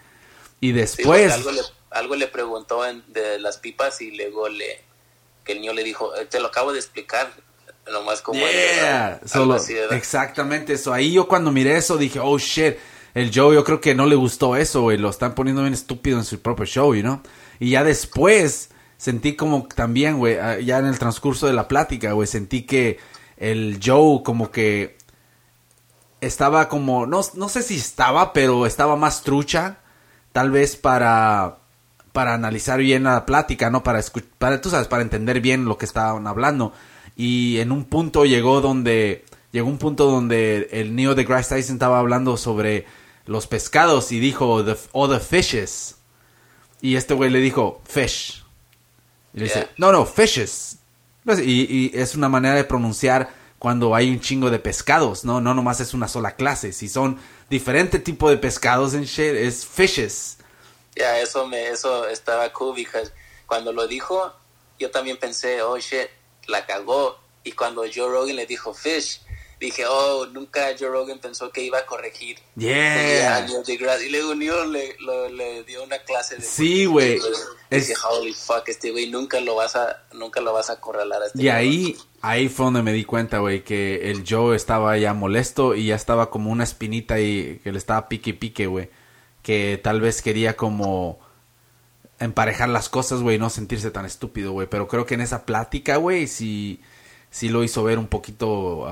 Y Sí, después... algo, le, algo le preguntó en- de las pipas y luego le que el niño le dijo, "Eh, te lo acabo de explicar. Nomás como... Yeah, solo, exactamente eso. Ahí yo cuando miré eso dije, oh shit, el Joe yo creo que no le gustó eso, güey. Lo están poniendo bien estúpido en su propio show, you know. Y ya después sentí como también, güey, ah, ya en el transcurso de la plática, güey, sentí que el Joe como que estaba como, no, no sé si estaba, pero estaba más trucha, tal vez para para analizar bien la plática, ¿no? Para, escu- para tú sabes, para entender bien lo que estaban hablando. Y en un punto llegó donde, llegó un punto donde el Neo de Grace Tyson estaba hablando sobre los pescados y dijo, the, oh, the fishes. Y este güey le dijo, fish. Y le dice, no, no, fishes. Pues, Y, y es una manera de pronunciar cuando hay un chingo de pescados, ¿no? No nomás es una sola clase. Si son diferente tipo de pescados en shit, es fishes. Ya, eso me, eso estaba cool, because cuando lo dijo, yo también pensé, oh shit, la cagó. Y cuando Joe Rogan le dijo fish, dije, oh, nunca Joe Rogan pensó que iba a corregir. Yeah. Y luego Neil le, lo- le dio una clase de... Sí, güey. Dije, holy fuck, este güey nunca lo vas a, nunca lo vas a acorralar a este Y güey". ahí, ahí fue donde me di cuenta, güey, que el Joe estaba ya molesto y ya estaba como una espinita y que le estaba pique pique, güey. Que tal vez quería como emparejar las cosas, güey, no sentirse tan estúpido, güey. Pero creo que en esa plática, güey, sí, sí lo hizo ver un poquito,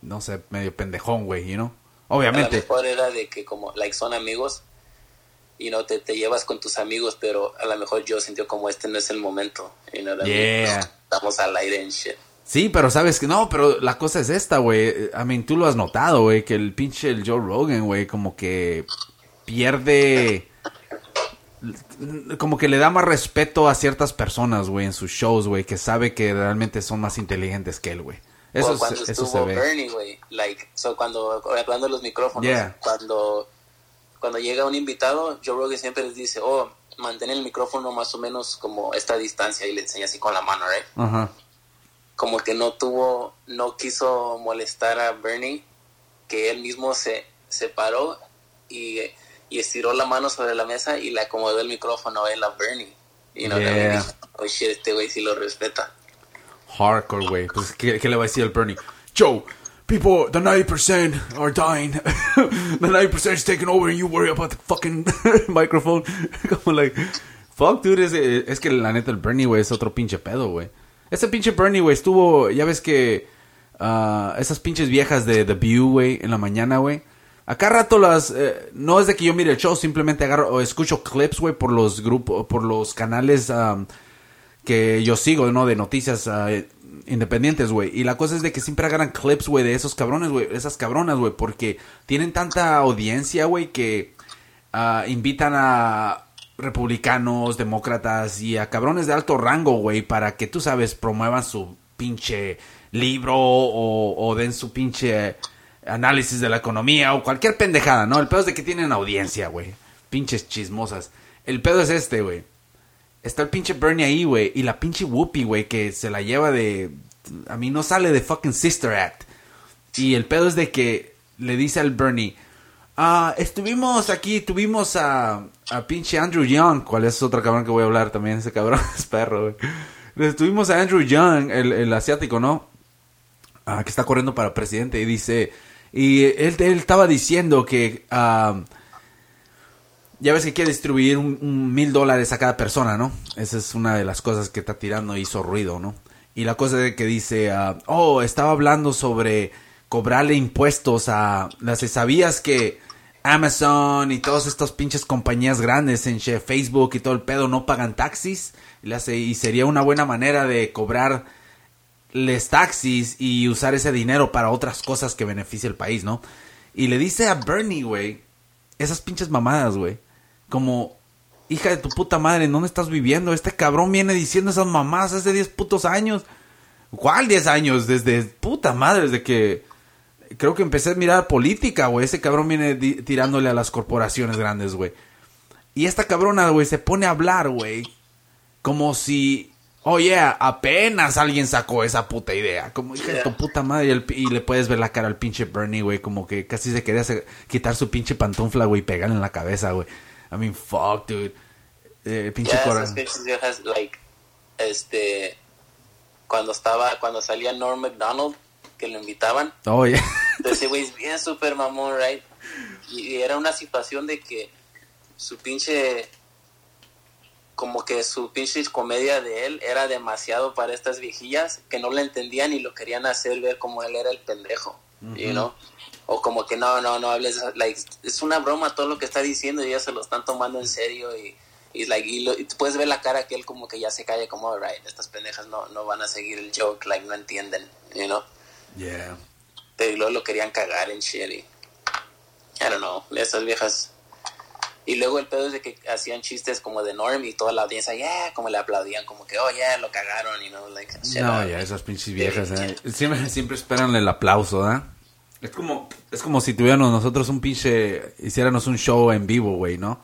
no sé, medio pendejón, güey, you know. A lo Obviamente. mejor era de que como, like, son amigos y no te, te llevas con tus amigos, pero a lo mejor yo sintió como este no es el momento. You know? Yeah. No, estamos al aire en shit. Sí, pero sabes que no, pero la cosa es esta, güey. I mean, tú lo has notado, güey, que el pinche el Joe Rogan, güey, como que pierde como que le da más respeto a ciertas personas, güey, en sus shows, güey, que sabe que realmente son más inteligentes que él, güey. Eso, cuando se, eso estuvo se ve. Bernie, güey, like, so cuando, hablando de los micrófonos, Yeah. cuando, cuando llega un invitado, Joe Rogan siempre les dice, oh, mantén el micrófono más o menos como esta distancia y le enseña así con la mano, right? Ajá. Como que no tuvo, no quiso molestar a Bernie, que él mismo se, se paró y, y estiró la mano sobre la mesa y le acomodó el micrófono a él a Bernie. Y no, Yeah. dije, oh shit, este güey sí lo respeta. Hardcore, güey. Pues, ¿qué, qué le va a decir al Bernie? Joe, people, the 90% are dying. the 90% is taking over and you worry about the fucking microphone. Como like, fuck, dude, es, es que la neta el Bernie, güey, es otro pinche pedo, güey. Ese pinche Bernie, güey, estuvo, ya ves que ah, esas pinches viejas de The View, güey, en la mañana, güey. Acá rato las, eh, no es de que yo mire el show, simplemente agarro o escucho clips, güey, por los grupos, por los canales que yo sigo, ¿no? De noticias ah, independientes, güey. Y la cosa es de que siempre agarran clips, güey, de esos cabrones, güey. Esas cabronas, güey. Porque tienen tanta audiencia, güey, que ah, invitan a republicanos, demócratas y a cabrones de alto rango, güey, para que, tú sabes, promuevan su pinche libro o den su pinche análisis de la economía o cualquier pendejada, ¿no? El pedo es de que tienen audiencia, güey. Pinches chismosas. El pedo es este, güey. Está el pinche Bernie ahí, güey. Y la pinche Whoopi, güey, que se la lleva de... A mí no sale de fucking Sister Act. Y el pedo es de que le dice al Bernie... Ah, estuvimos aquí, tuvimos a, a pinche Andrew Young. ¿Cuál es otro cabrón que voy a hablar también? Ese cabrón es perro, güey. Estuvimos a Andrew Young, el, el asiático, ¿no? Ah, que está corriendo para presidente. Y dice... Y él, él estaba diciendo que... ah, ya ves que quiere distribuir un, mil dólares a cada persona, ¿no? Esa es una de las cosas que está tirando hizo ruido, ¿no? Y la cosa de que dice, ah, oh, estaba hablando sobre cobrarle impuestos a las sabías que Amazon y todas estas pinches compañías grandes en Facebook y todo el pedo no pagan taxis y, y sería una buena manera de cobrar les taxis y usar ese dinero para otras cosas que beneficie el país, ¿no? Y le dice a Bernie, güey, esas pinches mamadas, güey. Como, hija de tu puta madre, ¿en dónde estás viviendo? Este cabrón viene diciendo esas mamadas hace 10 putos años. ¿Cuál 10 años? Desde puta madre, desde que creo que empecé a mirar política, güey. Ese cabrón viene tirándole a las corporaciones grandes, güey. Y esta cabrona, güey, se pone a hablar, güey. Como si, oh yeah, apenas alguien sacó esa puta idea. Como hija de tu puta madre. Y, el pi- y le puedes ver la cara al pinche Bernie, güey. Como que casi se quería hacer- quitar su pinche pantufla, güey, y pegarle en la cabeza, güey. I mean, fuck, dude. Eh, pinche cora- esas pinches viejas, like, este, cuando estaba, cuando salía Norm McDonald, que lo invitaban, Oh, yeah. ese güey es bien super mamón, right? Y, y era una situación de que su pinche, como que su pinche comedia de él era demasiado para estas viejillas que no le entendían y lo querían hacer ver como él era el pendejo, you know? O como que no, no, no hables, like, es una broma todo lo que está diciendo y ellos se lo están tomando en serio y, y, like, y, lo- y tú puedes ver la cara que él como que ya se calla como, right, estas pendejas no, no van a seguir el joke, like, no entienden, you know? Yeah. Pero luego lo querían cagar en shit y... I don't know, esas viejas... Y luego el pedo es de que hacían chistes como de Norm y toda la audiencia, yeah, como le aplaudían, como que, oh, yeah, lo cagaron, y no, like, No, ya, esas pinches viejas, eh. Siempre, siempre esperan el aplauso, ¿ah? Es como, es como si tuviéramos nosotros un pinche, hiciéramos un show en vivo, güey, ¿no?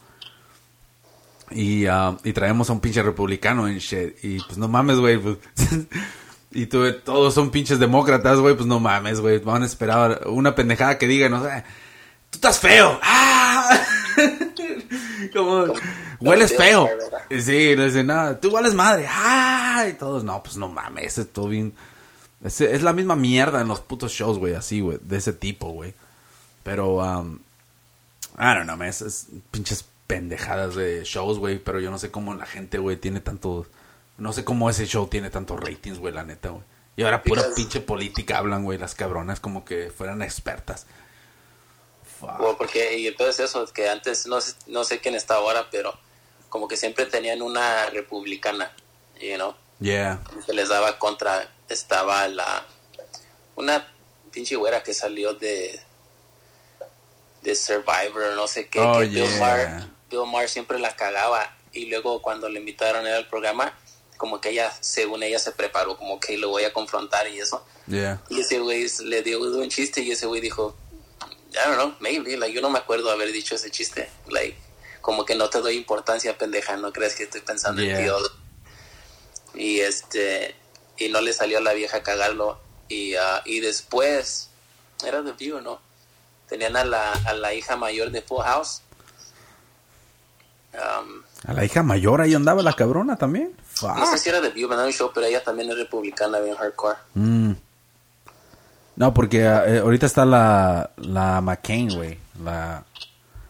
Y, ah, y traemos a un pinche republicano en shit. Y pues no mames, güey. pues, y tú, todos son pinches demócratas, güey. Pues no mames, güey. Van a esperar una pendejada que diga, no sé. Tú estás feo. ¡Ah! como, hueles feo. Sí, no dice nada. Tú hueles madre. ¡Ah! Y todos, no, pues no mames. Es todo bien. Es, es la misma mierda en los putos shows, güey. Así, güey. De ese tipo, güey. Pero, um, I don't know, man. Es, es pinches pendejadas de shows, güey. Pero yo no sé cómo la gente, güey, tiene tanto. No sé cómo ese show tiene tantos ratings, güey, la neta, güey. Y ahora pura Because- pinche política hablan, güey, las cabronas, como que fueran expertas. Bueno, porque y el pedo es eso, que antes, no sé, no sé quién está ahora, pero como que siempre tenían una republicana, you know, Yeah. que les daba contra, estaba la, una pinche güera que salió de, de Survivor, no sé qué, Oh, que Bill yeah. Maher, Bill Maher siempre la cagaba, y luego cuando le invitaron a al programa, como que ella, según ella se preparó, como que lo voy a confrontar y eso, Yeah. y ese güey le dio un chiste y ese güey dijo, I don't know, maybe, like, yo no me acuerdo haber dicho ese chiste, like, como que no te doy importancia, pendeja, no crees que estoy pensando Yeah. en ti. Y este, y no le salió a la vieja cagarlo, y, ah, y después, era de View, ¿no? Tenían a la, a la hija mayor de Full House, Um, A la hija mayor ahí andaba la cabrona también. no sé si era de View, un show, pero ella también es republicana, bien hardcore. Mm. No, porque eh, ahorita está la, la McCain, güey. La,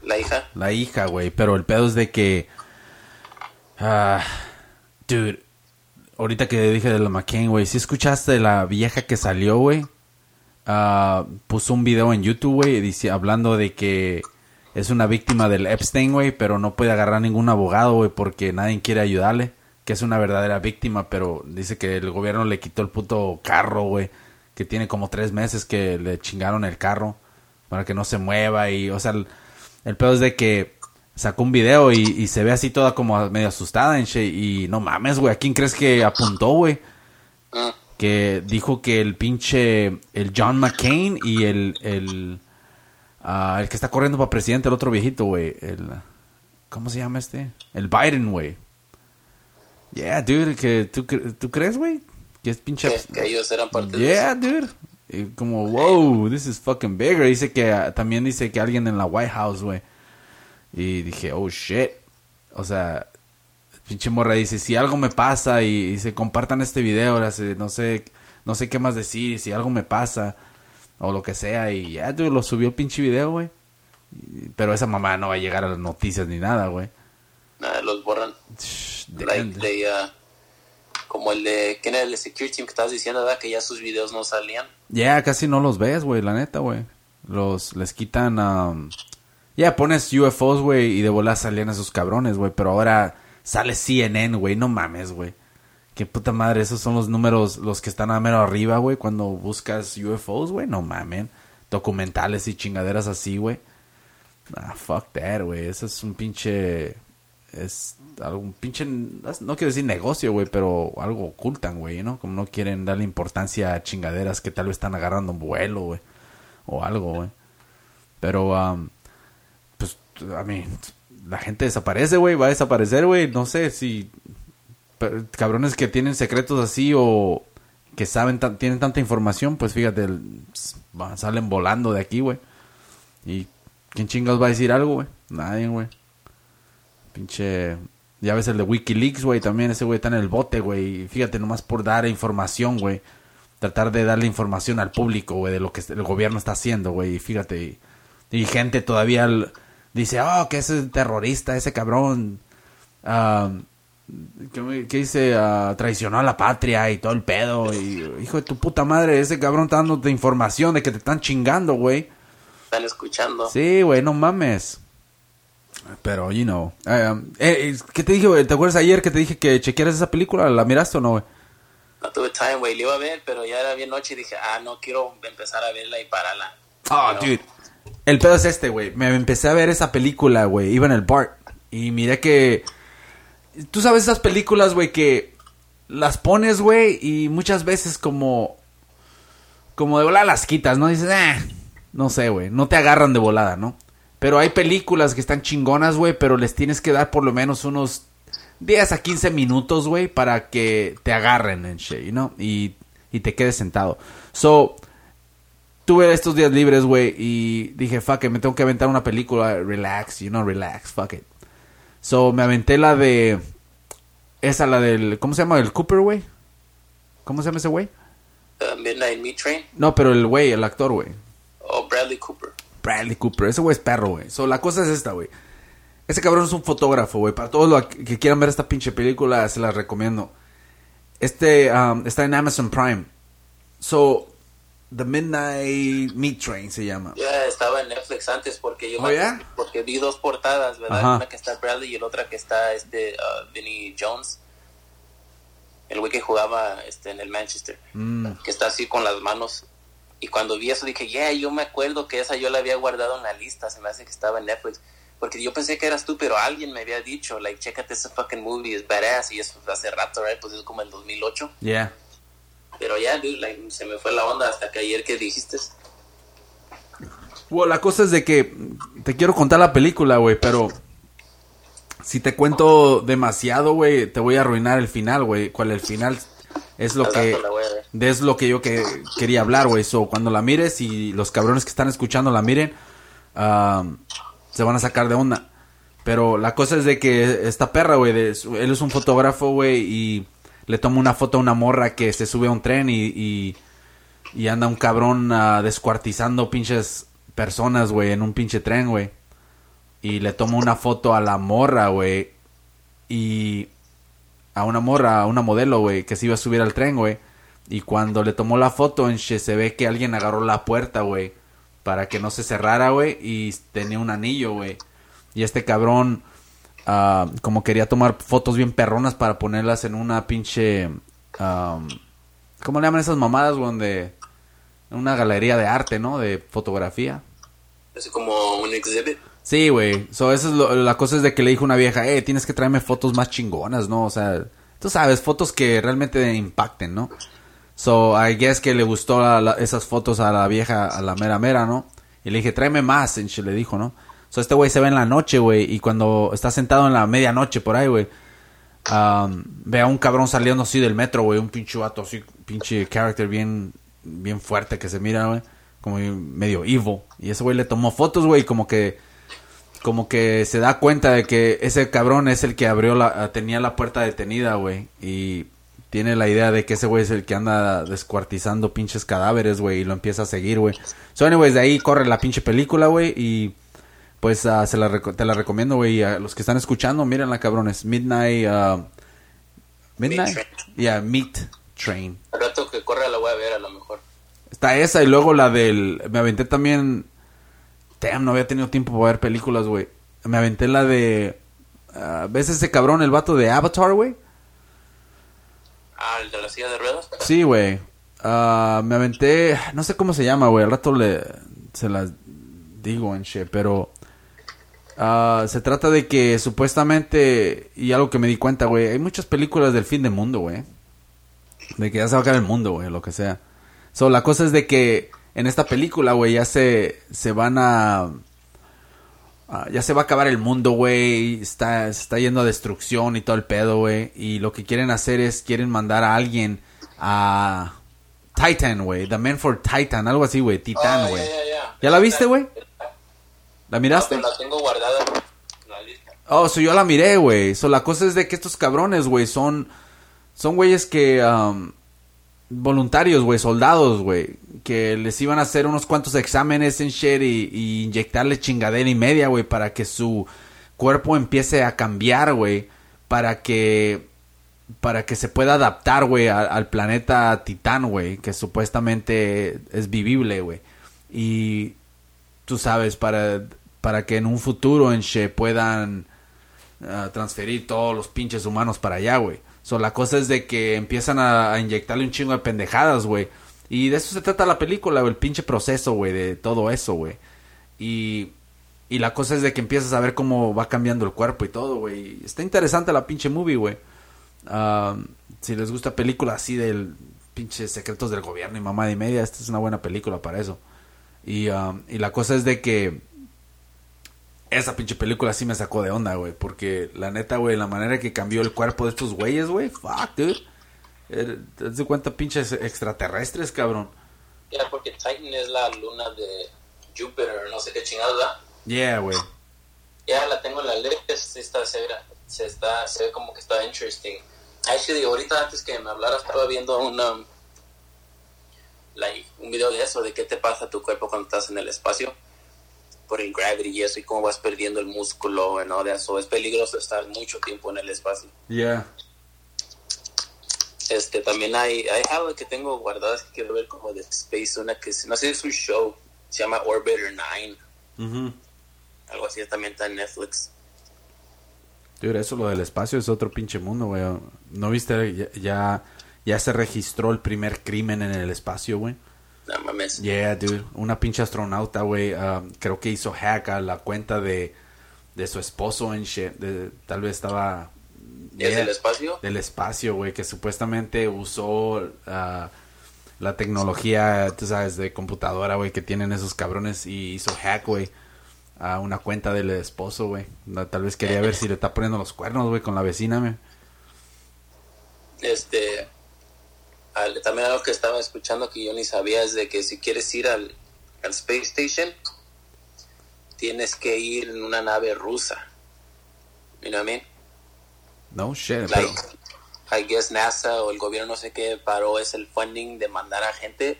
La hija. la hija, güey. Pero el pedo es de que... ah, dude, ahorita que dije de la McCain, güey. Si escuchaste la vieja que salió, güey? Ah, puso un video en YouTube, güey, hablando de que es una víctima del Epstein, güey, pero no puede agarrar ningún abogado, güey, porque nadie quiere ayudarle. Que es una verdadera víctima, pero dice que el gobierno le quitó el puto carro, güey. Que tiene como tres meses que le chingaron el carro para que no se mueva. Y, o sea, el, el pedo es de que sacó un video y, y se ve así toda como medio asustada en Y no mames, güey, ¿a quién crees que apuntó, güey? Mm. que dijo que el pinche el John McCain y el el ah, el que está corriendo para presidente el otro viejito güey el cómo se llama este el Biden güey yeah dude que tú tú crees güey que es pinche Que, que ellos eran parte de yeah eso. dude. Y como wow this is fucking bigger. Dice que ah, también dice que alguien en la White House güey. Y dije oh shit. O sea pinche morra dice si algo me pasa y, y se compartan este video ahora se- no sé no sé qué más decir si algo me pasa o lo que sea. Y ya dude, lo subió el pinche video güey. Pero esa mamá no va a llegar a las noticias ni nada güey. Nada, los borran. Shh, Like, damn. they, uh, como el de, ¿quién era el de Security Team que estabas diciendo, verdad? Que ya sus videos no salían. Ya, casi no los ves, güey, la neta, güey. Los, les quitan, um, ya pones UFOs, güey, y de volar salían esos cabrones, güey, pero ahora sale CNN, güey, no mames, güey. Qué puta madre, esos son los números, los que están a mero arriba, güey, cuando buscas UFOs, güey, no mamen. Documentales y chingaderas así, güey. Ah, fuck that, güey, eso es un pinche, es algún pinche, no quiero decir negocio, güey, pero algo ocultan, güey, ¿no? Como no quieren darle importancia a chingaderas que tal vez están agarrando un vuelo, güey, o algo, güey. Pero, um, pues, a mí, la gente desaparece, güey, va a desaparecer, güey, no sé si, cabrones que tienen secretos así o que saben, tienen tanta información, pues fíjate, salen volando de aquí, güey. Y, ¿quién chingados va a decir algo, güey? Nadie, güey. Pinche. Ya ves el de Wikileaks, güey. También ese güey está en el bote, güey. Fíjate, nomás por dar información, güey. Tratar de darle información al público, güey, de lo que el gobierno está haciendo, güey. Y fíjate. Y, y gente todavía dice, oh, que ese terrorista, ese cabrón. ah, ¿Qué, qué dice? Ah, traicionó a la patria y todo el pedo. Y, hijo de tu puta madre, ese cabrón está dándote información de que te están chingando, güey. Están escuchando. Sí, güey, no mames. Pero, you know. eh, um, eh, eh, ¿Qué te dije, güey? ¿Te acuerdas ayer que te dije que chequearas esa película? ¿La miraste o no, güey? No tuve time, güey. Le iba a ver, pero ya era bien noche y dije, ah, no quiero empezar a verla y pararla. Ah, Pero- dude. El pedo es este, güey. Me empecé a ver esa película, güey. Iba en el BART. Y miré que... Tú sabes esas películas, güey, que las pones, güey, y muchas veces como... Como de volada las quitas, ¿no? Dices, eh, no sé, güey. No te agarran de volada, ¿no? Pero hay películas que están chingonas, güey, pero les tienes que dar por lo menos unos 10 a 15 minutos, güey, para que te agarren en shit, you know? Y, y te quedes sentado. So, tuve estos días libres, güey, y dije, fuck it, me tengo que aventar una película, relax, you know, relax, fuck it. So, me aventé la de, esa, la del, ¿cómo se llama? El Cooper, güey. ¿Cómo se llama ese güey? Uh, Midnight Meat Train No, pero el güey, el actor, güey. o Bradley Cooper. Bradley Cooper, ese güey es perro, güey. So, la cosa es esta, güey. Ese cabrón es un fotógrafo, güey. Para todos los que quieran ver esta pinche película, se las recomiendo. Este um, está en Amazon Prime. So, The Midnight Meat Train se llama. Ya estaba en Netflix antes porque yo Oh, yeah? porque vi dos portadas, ¿verdad? Una que está Bradley y la otra que está este uh, Vinny Jones. El güey que jugaba este en el Manchester, Mm. que está así con las manos. Y cuando vi eso dije, yeah, yo me acuerdo que esa yo la había guardado en la lista, se me hace que estaba en Netflix. Porque yo pensé que eras tú, pero alguien me había dicho, like, chécate ese fucking movie, es badass. Y eso fue hace rato, right? Pues es como el 2008. Yeah. Pero ya, dude, like, se me fue la onda hasta que ayer que dijiste. Bueno, la cosa es de que te quiero contar la película, güey, pero si te cuento demasiado, güey, te voy a arruinar el final, güey. Cuál el final es lo que de es lo que yo que, quería hablar, güey. So, cuando la mires y los cabrones que están escuchando la miren, se van a sacar de onda. Pero la cosa es de que esta perra, güey, él es un fotógrafo, güey, y le toma una foto a una morra que se sube a un tren y, y, y anda un cabrón ah, descuartizando pinches personas, güey, en un pinche tren, güey. Y le toma una foto a la morra, güey. Y a una morra, a una modelo, güey, que se iba a subir al tren, güey. Y cuando le tomó la foto, en she- se ve que alguien agarró la puerta, güey, para que no se cerrara, güey, y tenía un anillo, güey. Y este cabrón, ah, como quería tomar fotos bien perronas para ponerlas en una pinche... am, ¿Cómo le llaman esas mamadas, güey? Donde... Una galería de arte, ¿no? De fotografía. Es como un exhibit. Sí, güey. So, eso es lo- la cosa es de que le dijo una vieja, eh, tienes que traerme fotos más chingonas, ¿no? O sea, tú sabes, fotos que realmente impacten, ¿no? So, I guess que le gustó esas fotos a la vieja, a la mera mera, ¿no? Y le dije, tráeme más, she le dijo, ¿no? So, este güey se ve en la noche, güey, y cuando está sentado en la medianoche por ahí, güey, um, ve a un cabrón saliendo así del metro, güey, un pinche vato así, pinche character bien, bien fuerte que se mira, güey, como medio evil. Y ese güey le tomó fotos, güey, como que como que se da cuenta de que ese cabrón es el que abrió la tenía la puerta detenida, güey, y tiene la idea de que ese güey es el que anda descuartizando pinches cadáveres, güey, y lo empieza a seguir, güey. So anyways, de ahí corre la pinche película, güey, y pues ah, se la te la recomiendo, güey, a los que están escuchando, mírenla, cabrones. Midnight ah, Midnight? Meat Yeah, Meat Train. Al rato que corra la voy a ver a lo mejor. Está esa y luego la del... Me aventé también... Damn, no había tenido tiempo para ver películas, güey. Me aventé la de... ah, ¿Ves ese cabrón, el vato de Avatar, güey? Ah, el de la silla de ruedas. Sí, güey. Ah, me aventé... No sé cómo se llama, güey. Al rato le... Se las digo en shit, pero... ah, se trata de que supuestamente... Y algo que me di cuenta, güey. Hay muchas películas del fin del mundo, güey. De que ya se va a acabar el mundo, güey, lo que sea. So, la cosa es de que en esta película, güey, ya se, se van a... ya se va a acabar el mundo, güey. Está, se está yendo a destrucción y todo el pedo, güey. Y lo que quieren hacer es, quieren mandar a alguien a... Titan, güey. The Man for Titan, algo así, güey. Titan, Ah, güey. ya, ya, ya. ¿Ya la viste, güey? ¿La No, miraste? pero la tengo guardada en la lista. Oh, so yo la miré, güey. So la cosa es de que estos cabrones, güey, son. Son güeyes que. um, voluntarios, güey, soldados, güey. Que les iban a hacer unos cuantos exámenes en shit y, inyectarle chingadera y media, güey, para que su cuerpo empiece a cambiar, güey. Para que. Para que se pueda adaptar, güey, al planeta Titán, güey. Que supuestamente es vivible, güey. Y tú sabes, para, para que en un futuro en She puedan ah, transferir todos los pinches humanos para allá, güey. So, la cosa es de que empiezan a, a inyectarle un chingo de pendejadas, güey. Y de eso se trata la película, el pinche proceso, güey, de todo eso, güey. Y, y la cosa es de que empiezas a ver cómo va cambiando el cuerpo y todo, güey. Está interesante la pinche movie, güey. Ah, si les gusta película así del pinche secretos del gobierno y mamá de media, esta es una buena película para eso. Y, um, y la cosa es de que esa pinche película sí me sacó de onda, güey. Porque la neta, güey, la manera que cambió el cuerpo de estos güeyes, güey. Fuck, dude. Eh, ¿Te das cuenta, pinches extraterrestres, cabrón? Ya, porque Titan es la luna de Júpiter, no sé qué chingada. Yeah, güey. Ya la tengo en la lista, está, se, ve, se, está, se ve como que está interesting. Actually, ahorita antes que me hablaras estaba viendo una, like, un video de eso, de qué te pasa a tu cuerpo cuando estás en el espacio, por el gravity y eso, y cómo vas perdiendo el músculo, all de eso. Es peligroso estar mucho tiempo en el espacio. Yeah. Este, también hay, hay algo que tengo guardadas que quiero ver como de Space, una que, no sé, es un show, se llama Orbiter 9, Ujú. algo así, también está en Netflix. Dude, eso lo del espacio es otro pinche mundo, güey. ¿No viste? Ya, ya, ya se registró el primer crimen en el espacio, güey. No mames. Yeah, dude. Una pinche astronauta, güey. ah, creo que hizo hack a la cuenta de, de su esposo en shit. De- tal vez estaba... ¿Es Yeah. el espacio? del espacio, güey, que supuestamente usó ah, la tecnología, tú sabes, de computadora, güey, que tienen esos cabrones y hizo hack, güey, a una cuenta del esposo, güey. Tal vez quería ver si le está poniendo los cuernos, güey, con la vecina, me. Este, al- también algo que estaba escuchando que yo ni sabía es de que si quieres ir al, al Space Station, tienes que ir en una nave rusa. You know I mean? No shit, Like, pero... I guess NASA o el gobierno no sé qué paró es el funding de mandar a gente.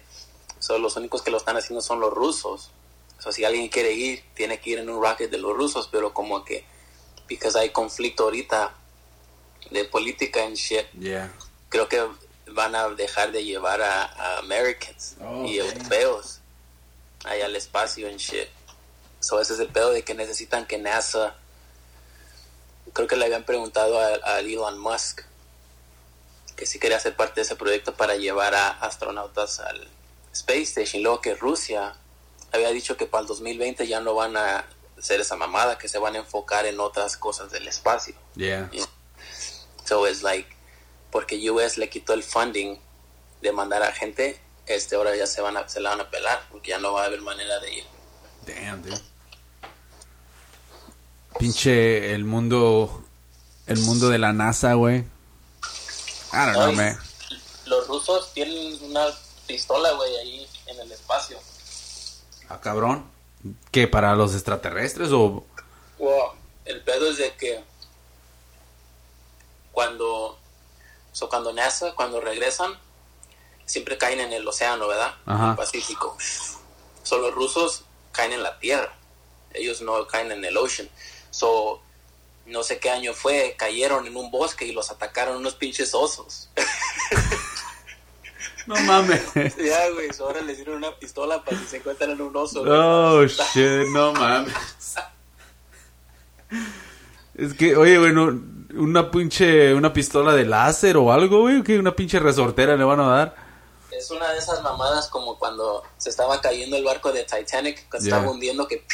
So, los únicos que lo están haciendo son los rusos. So, si alguien quiere ir, tiene que ir en un rocket de los rusos, pero como que, because hay conflicto ahorita de política and shit, Yeah. creo que van a dejar de llevar a, a Americans Oh, y europeos allá al espacio and shit. So ese es el pedo de que necesitan que NASA, creo que le habían preguntado a, a Elon Musk que si quería ser parte de ese proyecto para llevar a astronautas al Space Station, luego que Rusia había dicho que para el 2020 ya no van a hacer esa mamada, que se van a enfocar en otras cosas del espacio. Yeah. So it's like, porque US le quitó el funding de mandar a gente, este ahora ya se van a, se la van a pelar, porque ya no va a haber manera de ir. Damn, dude. Pinche el mundo... El mundo de la NASA, güey. I don't know, Ay. man. Los rusos tienen una pistola, güey, ahí en el espacio. Ah, cabrón. ¿Qué, para los extraterrestres o...? Wow. El pedo es de que cuando, so cuando NASA, cuando regresan, siempre caen en el océano, ¿verdad? Ajá. En el Pacífico. So los rusos caen en la tierra. Ellos no caen en el ocean. So, no sé qué año fue, cayeron en un bosque y los atacaron unos pinches osos. No mames. ya, güey, ahora les dieron una pistola para si se encuentran en un oso. Oh, shit, no mames. Es que, oye, güey, no, una pinche, una pistola de láser o algo, güey, que una pinche resortera le van a dar. Es una de esas mamadas como cuando se estaba cayendo el barco de Titanic, que se Yeah. estaba hundiendo, que,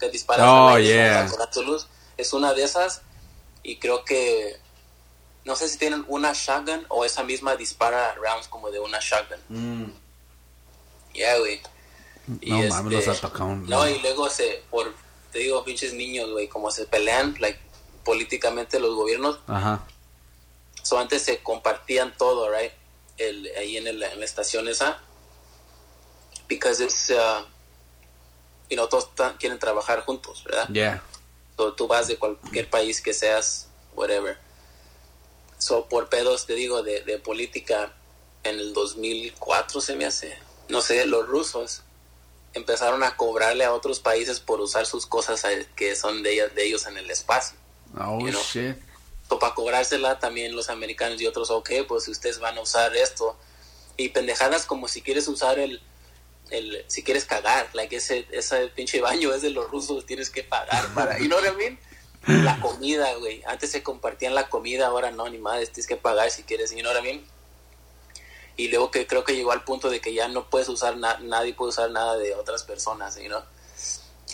que dispara Oh, aire yeah. la- luz. Es una de esas y creo que no sé si tienen una shotgun o esa misma dispara rounds como de una shotgun. Yeah, güey. Y No mames, este, los atacaron. No, y luego se, por, te digo, pinches niños, güey, como se pelean, like, políticamente los gobiernos, Ajá. So, antes se compartían todo, right? El, ahí en, el- en la estación esa. Because it's, uh, you know, todos quieren trabajar juntos, ¿verdad? Yeah. So, tú vas de cualquier país que seas, whatever. So, por pedos, te digo, de, de política, en el 2004 se me hace, no sé, los rusos empezaron a cobrarle a otros países por usar sus cosas eh, que son de, ellas- de ellos en el espacio. Oh, You know. shit. So, para cobrársela también los americanos y otros, ok, pues ustedes van a usar esto. Y pendejadas como si quieres usar el, el si quieres cagar, like ese, ese pinche baño es de los rusos, tienes que pagar para, you know what I mean? La comida, güey. Antes se compartían la comida, ahora no, ni más, tienes que pagar si quieres, you know what I mean? Y luego que creo que llegó al punto de que ya no puedes usar, na- nadie puede usar nada de otras personas, you know?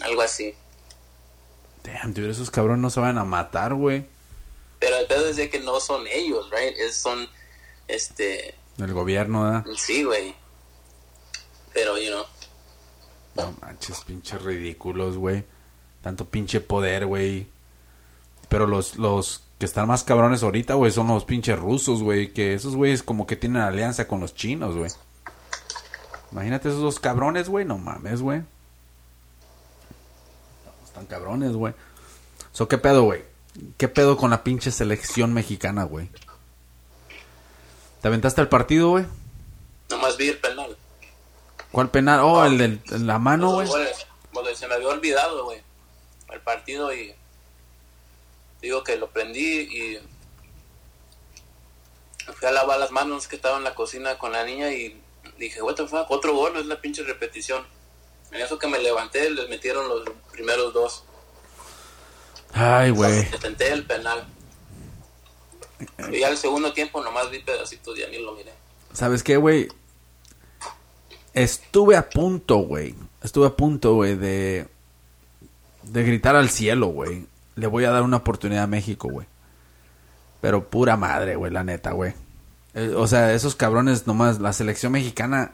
Algo así. Damn, dude, esos cabrones no se van a matar, güey. Pero el pedo es de que no son ellos, right? Es, son, este, El gobierno, ¿verdad? Sí, güey. Pero, you know. No manches, pinches ridículos, güey. Tanto pinche poder, güey. Pero los, los que están más cabrones ahorita, güey, son los pinches rusos, güey. Que esos güeyes como que tienen alianza con los chinos, güey. Imagínate esos dos cabrones, güey. No mames, güey. Están cabrones, güey. So, ¿qué pedo, güey? ¿Qué pedo con la pinche selección mexicana, güey? ¿Te aventaste el partido, güey? Nomás vi el penal. ¿Cuál penal? Oh, el de la mano, güey. Bueno, bueno, se me había olvidado, güey. El partido y. Digo que lo prendí y. Fui a lavar las manos que estaba en la cocina con la niña y dije, what the fuck, otro gol, es la pinche repetición. En eso que me levanté, les metieron los primeros dos. Ay, güey. Intenté el penal. Y ya el segundo tiempo nomás vi pedacitos y ni lo miré. ¿Sabes qué, güey? Estuve a punto, güey. Estuve a punto, güey, de... De gritar al cielo, güey. Le voy a dar una oportunidad a México, güey. Pero pura madre, güey, la neta, güey. Eh, o sea, esos cabrones nomás... La selección mexicana...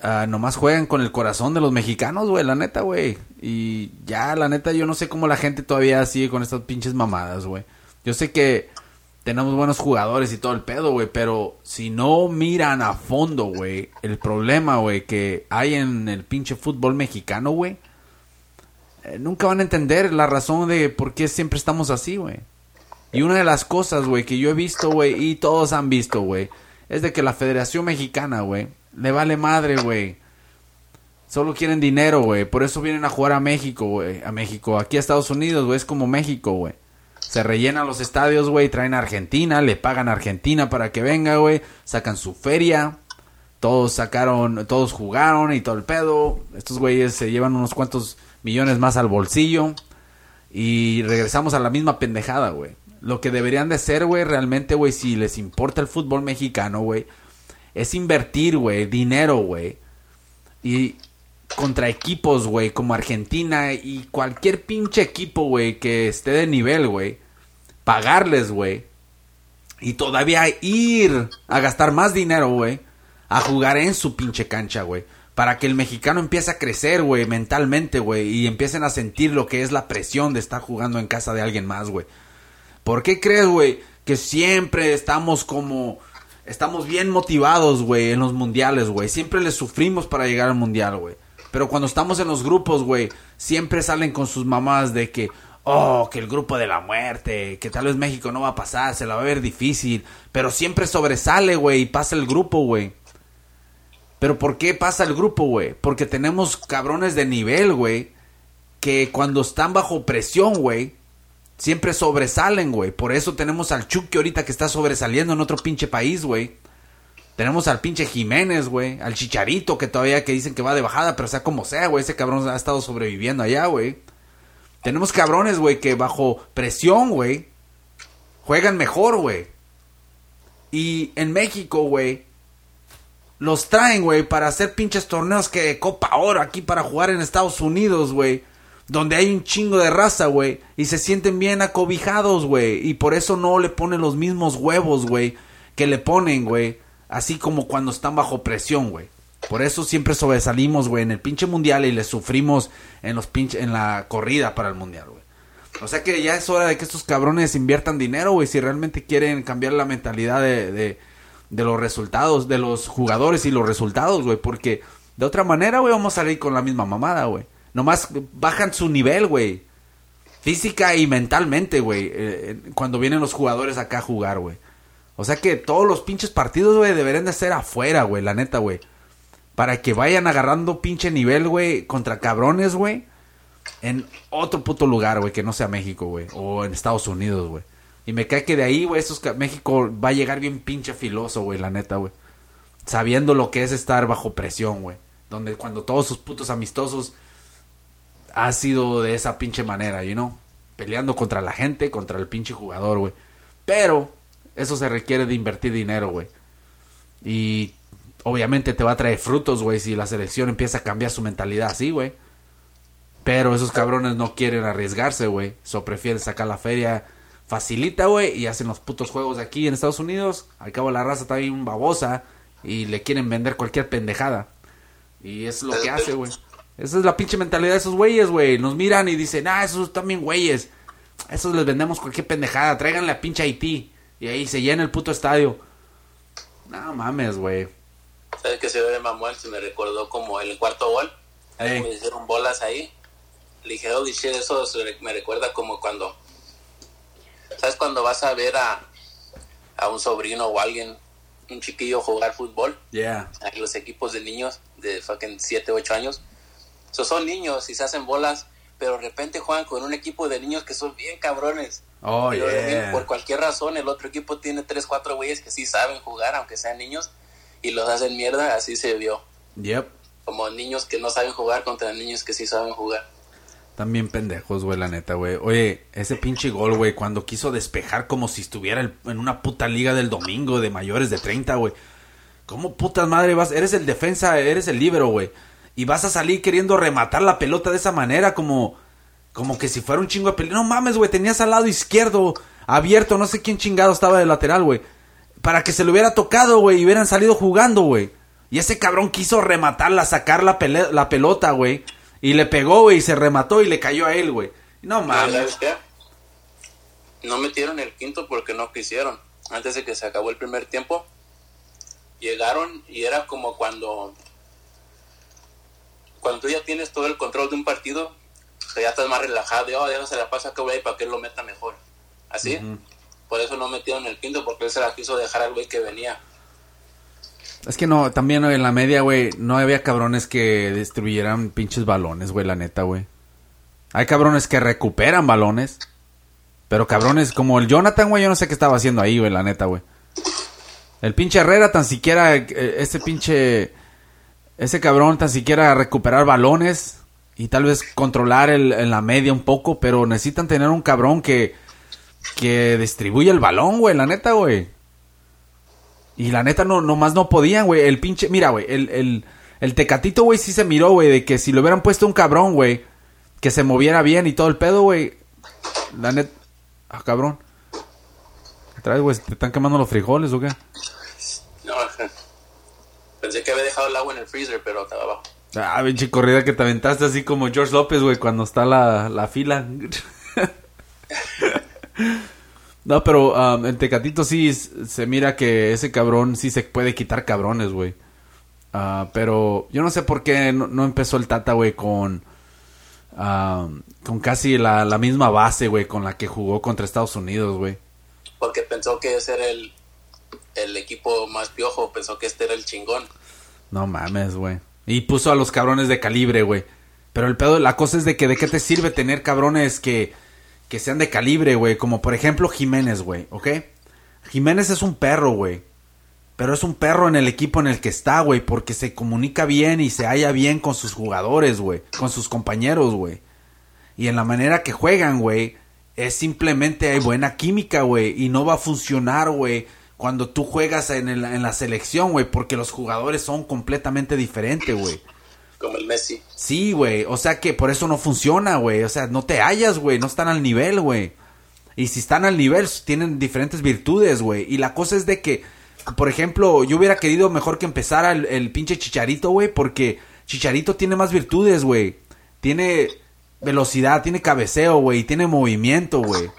ah, nomás juegan con el corazón de los mexicanos, güey, la neta, güey. Y ya, la neta, yo no sé cómo la gente todavía sigue con estas pinches mamadas, güey. Yo sé que tenemos buenos jugadores y todo el pedo, güey, pero si no miran a fondo, güey, el problema, güey, que hay en el pinche fútbol mexicano, güey, eh, nunca van a entender la razón de por qué siempre estamos así, güey. Y una de las cosas, güey, que yo he visto, güey, y todos han visto, güey, es de que la Federación Mexicana, güey, le vale madre, güey. Solo quieren dinero, güey. Por eso vienen a jugar a México, güey. A México. Aquí a Estados Unidos, güey. Es como México, güey. Se rellenan los estadios, güey. Traen a Argentina. Le pagan a Argentina para que venga, güey. Sacan su feria. Todos sacaron, todos jugaron y todo el pedo. Estos güeyes se llevan unos cuantos millones más al bolsillo. Y regresamos a la misma pendejada, güey. Lo que deberían de hacer, güey, realmente, güey, si les importa el fútbol mexicano, güey, es invertir, güey, dinero, güey. Y contra equipos, güey, como Argentina y cualquier pinche equipo, güey, que esté de nivel, güey. Pagarles, güey. Y todavía ir a gastar más dinero, güey. A jugar en su pinche cancha, güey. Para que el mexicano empiece a crecer, güey, mentalmente, güey. Y empiecen a sentir lo que es la presión de estar jugando en casa de alguien más, güey. ¿Por qué crees, güey, que siempre estamos como... Estamos bien motivados, güey, en los mundiales, güey. Siempre les sufrimos para llegar al mundial, güey. Pero cuando estamos en los grupos, güey, siempre salen con sus mamás de que, oh, que el grupo de la muerte, que tal vez México no va a pasar, se la va a ver difícil. Pero siempre sobresale, güey, y pasa el grupo, güey. Pero ¿por qué pasa el grupo, güey? Porque tenemos cabrones de nivel, güey, que cuando están bajo presión, güey, siempre sobresalen, güey. Por eso tenemos al Chucky ahorita que está sobresaliendo en otro pinche país, güey. Tenemos al pinche Jiménez, güey. Al Chicharito, que todavía que dicen que va de bajada, pero sea como sea, güey. Ese cabrón ha estado sobreviviendo allá, güey. Tenemos cabrones, güey, que bajo presión, güey, juegan mejor, güey. Y en México, güey, los traen, güey, para hacer pinches torneos que de Copa Oro aquí para jugar en Estados Unidos, güey. Donde hay un chingo de raza, güey. Y se sienten bien acobijados, güey. Y por eso no le ponen los mismos huevos, güey. Que le ponen, güey así como cuando están bajo presión, güey. Por eso siempre sobresalimos, güey, en el pinche mundial y le sufrimos en los pinche, en la corrida para el mundial, güey. O sea que ya es hora de que estos cabrones inviertan dinero, güey, si realmente quieren cambiar la mentalidad de, de, los resultados, de los jugadores y los resultados, güey, porque de otra manera, güey, vamos a salir con la misma mamada, güey. Nomás bajan su nivel, güey. Física y mentalmente, güey, eh, cuando vienen los jugadores acá a jugar, güey. O sea que todos los pinches partidos, güey, deberían de ser afuera, güey, la neta, güey. Para que vayan agarrando pinche nivel, güey, contra cabrones, güey. En otro puto lugar, güey, que no sea México, güey. O en Estados Unidos, güey. Y me cae que de ahí, güey, esos México va a llegar bien pinche filoso, güey, la neta, güey. Sabiendo lo que es estar bajo presión, güey. Donde cuando todos sus putos amistosos ha sido de esa pinche manera, you know. Peleando contra la gente, contra el pinche jugador, güey. Pero eso se requiere de invertir dinero, güey. Y obviamente te va a traer frutos, güey, si la selección empieza a cambiar su mentalidad así, güey. Pero esos cabrones no quieren arriesgarse, güey. So prefieren sacar la feria facilita, güey, y hacen los putos juegos aquí en Estados Unidos. Al cabo la raza está bien babosa y le quieren vender cualquier pendejada. Y es lo que hace, güey. Esa es la pinche mentalidad de esos güeyes, güey. Nos miran y dicen, ah, esos bien güeyes. Esos les vendemos cualquier pendejada. Tráiganle a pinche Haití. Y ahí se llena el puto estadio. No mames, güey. ¿Sabes que se ve Mamuel? Se me recordó como el cuarto gol. Me hicieron bolas ahí. Le dije, oh, shit, eso me recuerda como cuando. ¿Sabes cuando vas a ver a, a un sobrino o alguien, un chiquillo jugar fútbol? Yeah. Los equipos de niños de fucking 7, 8 años. So, son niños y se hacen bolas, pero de repente juegan con un equipo de niños que son bien cabrones. Oh, yeah. Por cualquier razón, el otro equipo tiene tres, cuatro güeyes que sí saben jugar, aunque sean niños, y los hacen mierda, así se vio. Yep. Como niños que no saben jugar contra niños que sí saben jugar. También pendejos, güey, la neta, güey. Oye, ese pinche gol, güey, cuando quiso despejar como si estuviera en una puta liga del domingo de mayores de 30, güey. ¿Cómo putas madre vas? Eres el defensa, eres el libero, güey. Y vas a salir queriendo rematar la pelota de esa manera, como como que si fuera un chingo de pelea. No mames, güey, tenías al lado izquierdo abierto, no sé quién chingado estaba de lateral, güey. Para que se le hubiera tocado, güey, y hubieran salido jugando, güey. Y ese cabrón quiso rematarla, sacar la, la pelota, güey. Y le pegó, güey, y se remató y le cayó a él, güey. No mames. No metieron el quinto porque no quisieron. Antes de que se acabó el primer tiempo, llegaron y era como cuando cuando tú ya tienes todo el control de un partido sea, ya estás más relajado. Y, oh, déjase la pasa que güey para que él lo meta mejor. Así. Por eso no metieron el quinto, porque él se la quiso dejar al güey que venía. Es que no, también en la media, güey, no había cabrones que destruyeran pinches balones, güey, la neta, güey. Hay cabrones que recuperan balones. Pero cabrones como el Jonathan, güey, yo no sé qué estaba haciendo ahí, güey, la neta, güey. El pinche Herrera tan siquiera, eh, ese pinche, ese cabrón tan siquiera recuperar balones y tal vez controlar el, en la media un poco, pero necesitan tener un cabrón que, que distribuye el balón, güey, la neta, güey. Y la neta no, nomás no podían, güey. El pinche, mira, güey, el, el, el tecatito, güey, sí se miró, güey, de que si le hubieran puesto un cabrón, güey, que se moviera bien y todo el pedo, güey. La neta, ah, cabrón. ¿Qué traes, güey? ¿Te están quemando los frijoles o qué? No, pensé que había dejado el agua en el freezer, pero estaba abajo. Ah, pinche corrida que te aventaste así como George López, güey, cuando está la, la fila. No, pero um, en Tecatito sí se mira que ese cabrón sí se puede quitar cabrones, güey. Ah, pero yo no sé por qué no, empezó el Tata, güey, con, um, con casi la, la misma base, güey, con la que jugó contra Estados Unidos, güey. Porque pensó que ese era el, el equipo más piojo, pensó que este era el chingón. No mames, güey. Y puso a los cabrones de calibre, güey. Pero el pedo, la cosa es de que de qué te sirve tener cabrones que que sean de calibre, güey. Como por ejemplo Jiménez, güey, ¿ok? Jiménez es un perro, güey. Pero es un perro en el equipo en el que está, güey. Porque se comunica bien y se halla bien con sus jugadores, güey. Con sus compañeros, güey. Y en la manera que juegan, güey. Es simplemente hay buena química, güey. Y no va a funcionar, güey. Cuando tú juegas en, en la selección, güey. Porque los jugadores son completamente diferentes, güey como el Messi. Sí, güey. O sea que por eso no funciona, güey. O sea, no te hallas, güey. No están al nivel, güey. Y si están al nivel, tienen diferentes virtudes, güey. Y la cosa es de que, por ejemplo, yo hubiera querido mejor que empezara el, pinche Chicharito, güey. Porque Chicharito tiene más virtudes, güey. Tiene velocidad, tiene cabeceo, güey. Tiene movimiento, güey.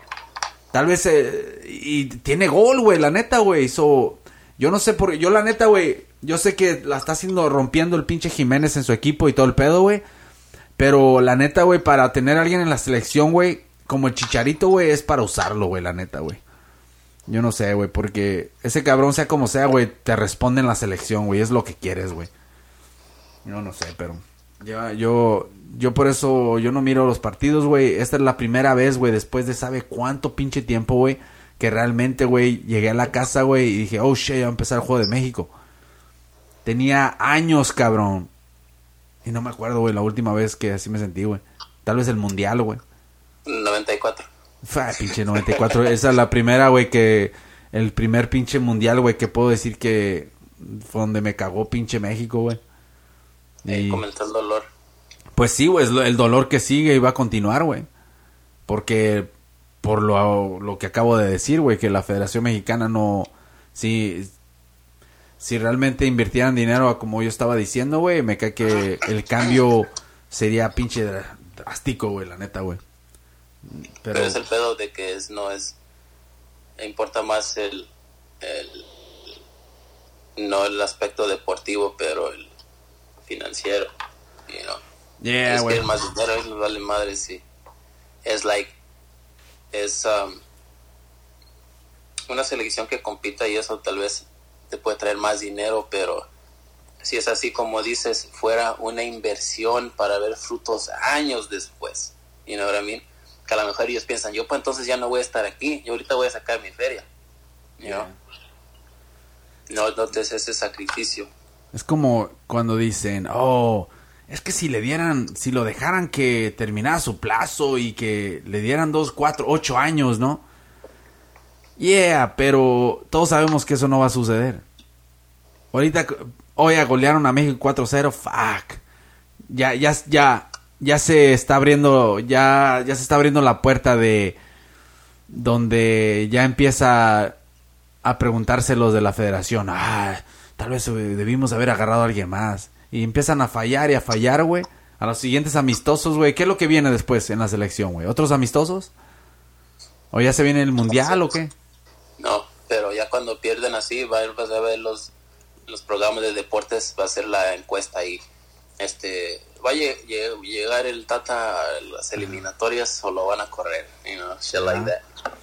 Tal vez... Eh, y tiene gol, güey. La neta, güey. So, yo no sé por... Yo la neta, güey yo sé que la está haciendo rompiendo el pinche Jiménez en su equipo y todo el pedo, güey. Pero la neta, güey, para tener a alguien en la selección, güey, como el chicharito, güey, es para usarlo, güey, la neta, güey. Yo no sé, güey, porque ese cabrón, sea como sea, güey, te responde en la selección, güey, es lo que quieres, güey. Yo no sé, pero ya, yo, yo por eso, yo no miro los partidos, güey. Esta es la primera vez, güey, después de sabe cuánto pinche tiempo, güey, que realmente, güey, llegué a la casa, güey, y dije, oh, shit, ya va a empezar el juego de México. Tenía años, cabrón. Y no me acuerdo, güey, la última vez que así me sentí, güey. Tal vez el mundial, güey. 94. Fue, pinche 94. Esa es la primera, güey, que. El primer pinche mundial, güey, que puedo decir que. Fue donde me cagó pinche México, güey. Y comenzó el dolor. Pues sí, güey, es el dolor que sigue y va a continuar, güey. Porque. Por lo, lo que acabo de decir, güey, que la Federación Mexicana no. Sí, si realmente invirtieran dinero como yo estaba diciendo, güey, me cae que el cambio sería pinche drástico, güey, la neta, güey. Pero... es el pedo de que es, no es, importa más el, el, no el aspecto deportivo, pero el financiero, you know. Yeah, es que el más dinero es vale madre, sí. Es like, es um, una selección que compita y eso tal vez puede traer más dinero, pero si es así como dices, fuera una inversión para ver frutos años después. y know what I Que a lo mejor ellos piensan, yo pues entonces ya no voy a estar aquí, yo ahorita voy a sacar mi feria. No, no te ese sacrificio. Es como cuando dicen, oh, es que si le dieran, si lo dejaran que terminara su plazo y que le dieran dos, cuatro, ocho años, ¿no? Yeah, pero todos sabemos que eso no va a suceder. Ahorita, hoy golearon a México 4-0, fuck. Ya, ya, ya, ya se está abriendo, ya, ya se está abriendo la puerta de donde ya empieza a preguntarse los de la federación, ah, tal vez debimos haber agarrado a alguien más. Y empiezan a fallar y a fallar, güey. A los siguientes amistosos, güey. ¿Qué es lo que viene después en la selección, güey? ¿Otros amistosos? ¿O ya se viene el mundial o qué? No, pero ya cuando pierden así, va a ver los, los programas de deportes, va a ser la encuesta ahí. este, va a lle- lle- llegar el Tata a las eliminatorias o lo van a correr, you know, shit like that.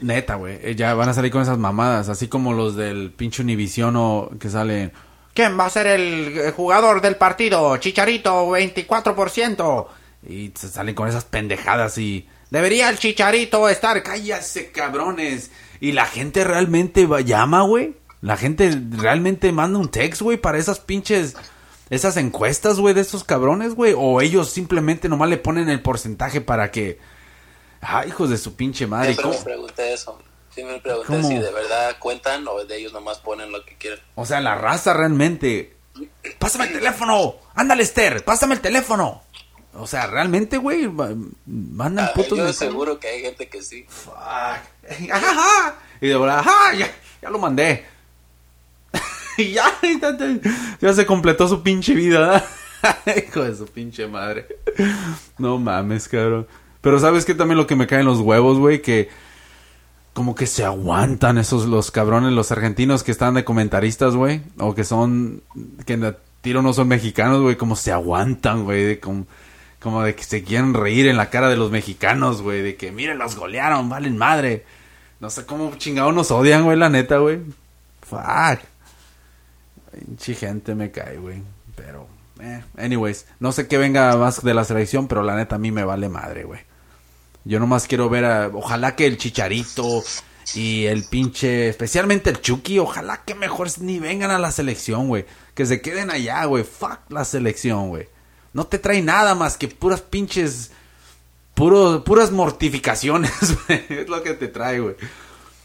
Neta, güey. eh, Ya van a salir con esas mamadas. Así como los del pinche Univision o que salen. ¿Quién va a ser el eh, jugador del partido? Chicharito, 24%. Y se salen con esas pendejadas y. Debería el Chicharito estar. Cállase, cabrones. Y la gente realmente va- llama, güey. La gente realmente manda un text, güey, para esas pinches. Esas encuestas, güey, de estos cabrones, güey. O ellos simplemente nomás le ponen el porcentaje para que. Ah, hijos de su pinche madre. Siempre ¿cómo? me pregunté eso. Siempre me pregunté ¿Cómo? si de verdad cuentan o de ellos nomás ponen lo que quieren. O sea, la raza realmente. Pásame el teléfono. Ándale, Esther. Pásame el teléfono. O sea, realmente, güey. Mandan Ah, putos yo seguro que hay gente que sí. Fuck. Ajá. Y de verdad, ajá, ya, ya lo mandé. y ya, ya, se completó su pinche vida. Hijo de su pinche madre. No mames, cabrón. Pero sabes que también lo que me cae en los huevos, güey, que como que se aguantan esos los cabrones, los argentinos que están de comentaristas, güey, o que son que en el tiro no son mexicanos, güey, como se aguantan, güey, como, como de que se quieren reír en la cara de los mexicanos, güey, de que miren, los golearon, valen madre. No sé cómo chingados nos odian, güey, la neta, güey. Fuck. Pinche gente me cae, güey. Pero, eh, anyways, no sé qué venga más de la selección, pero la neta a mí me vale madre, güey. Yo nomás quiero ver a. Ojalá que el Chicharito y el pinche. Especialmente el Chucky. Ojalá que mejor ni vengan a la selección, güey. Que se queden allá, güey. Fuck la selección, güey. No te trae nada más que puras pinches. Puro, puras mortificaciones, güey. Es lo que te trae, güey.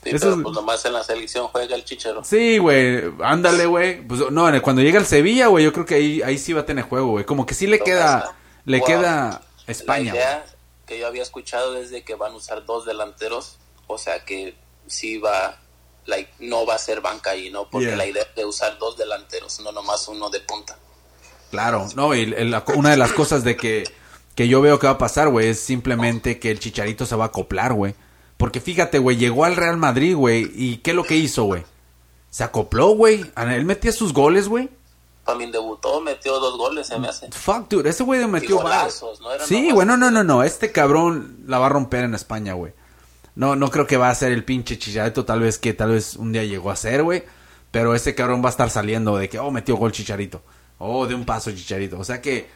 Sí, Eso pero es- pues nomás en la selección juega el chichero. Sí, güey, ándale, güey. Pues no, cuando llega el Sevilla, güey, yo creo que ahí, ahí sí va a tener juego, güey. Como que sí le queda, le Wow. queda España. La idea que yo había escuchado es de que van a usar dos delanteros, o sea que sí va, like, no va a ser banca ahí, ¿no? Porque Yeah. la idea es de usar dos delanteros, no nomás uno de punta. Claro, no, y la- una de las cosas de que, que yo veo que va a pasar, güey, es simplemente que el Chicharito se va a acoplar, güey. Porque fíjate, güey, llegó al Real Madrid, güey, y ¿qué es lo que hizo, güey? Se acopló, güey. Él metía sus goles, güey. También debutó, metió dos goles, se me hace. Fuck, dude, ese güey metió golazos, no eran Sí, güey, no, no, no, no. Este cabrón la va a romper en España, güey. No, no creo que va a ser el pinche Chicharito, tal vez que tal vez un día llegó a ser, güey. Pero ese cabrón va a estar saliendo de que, oh, metió gol Chicharito. Oh, de un paso Chicharito. O sea que,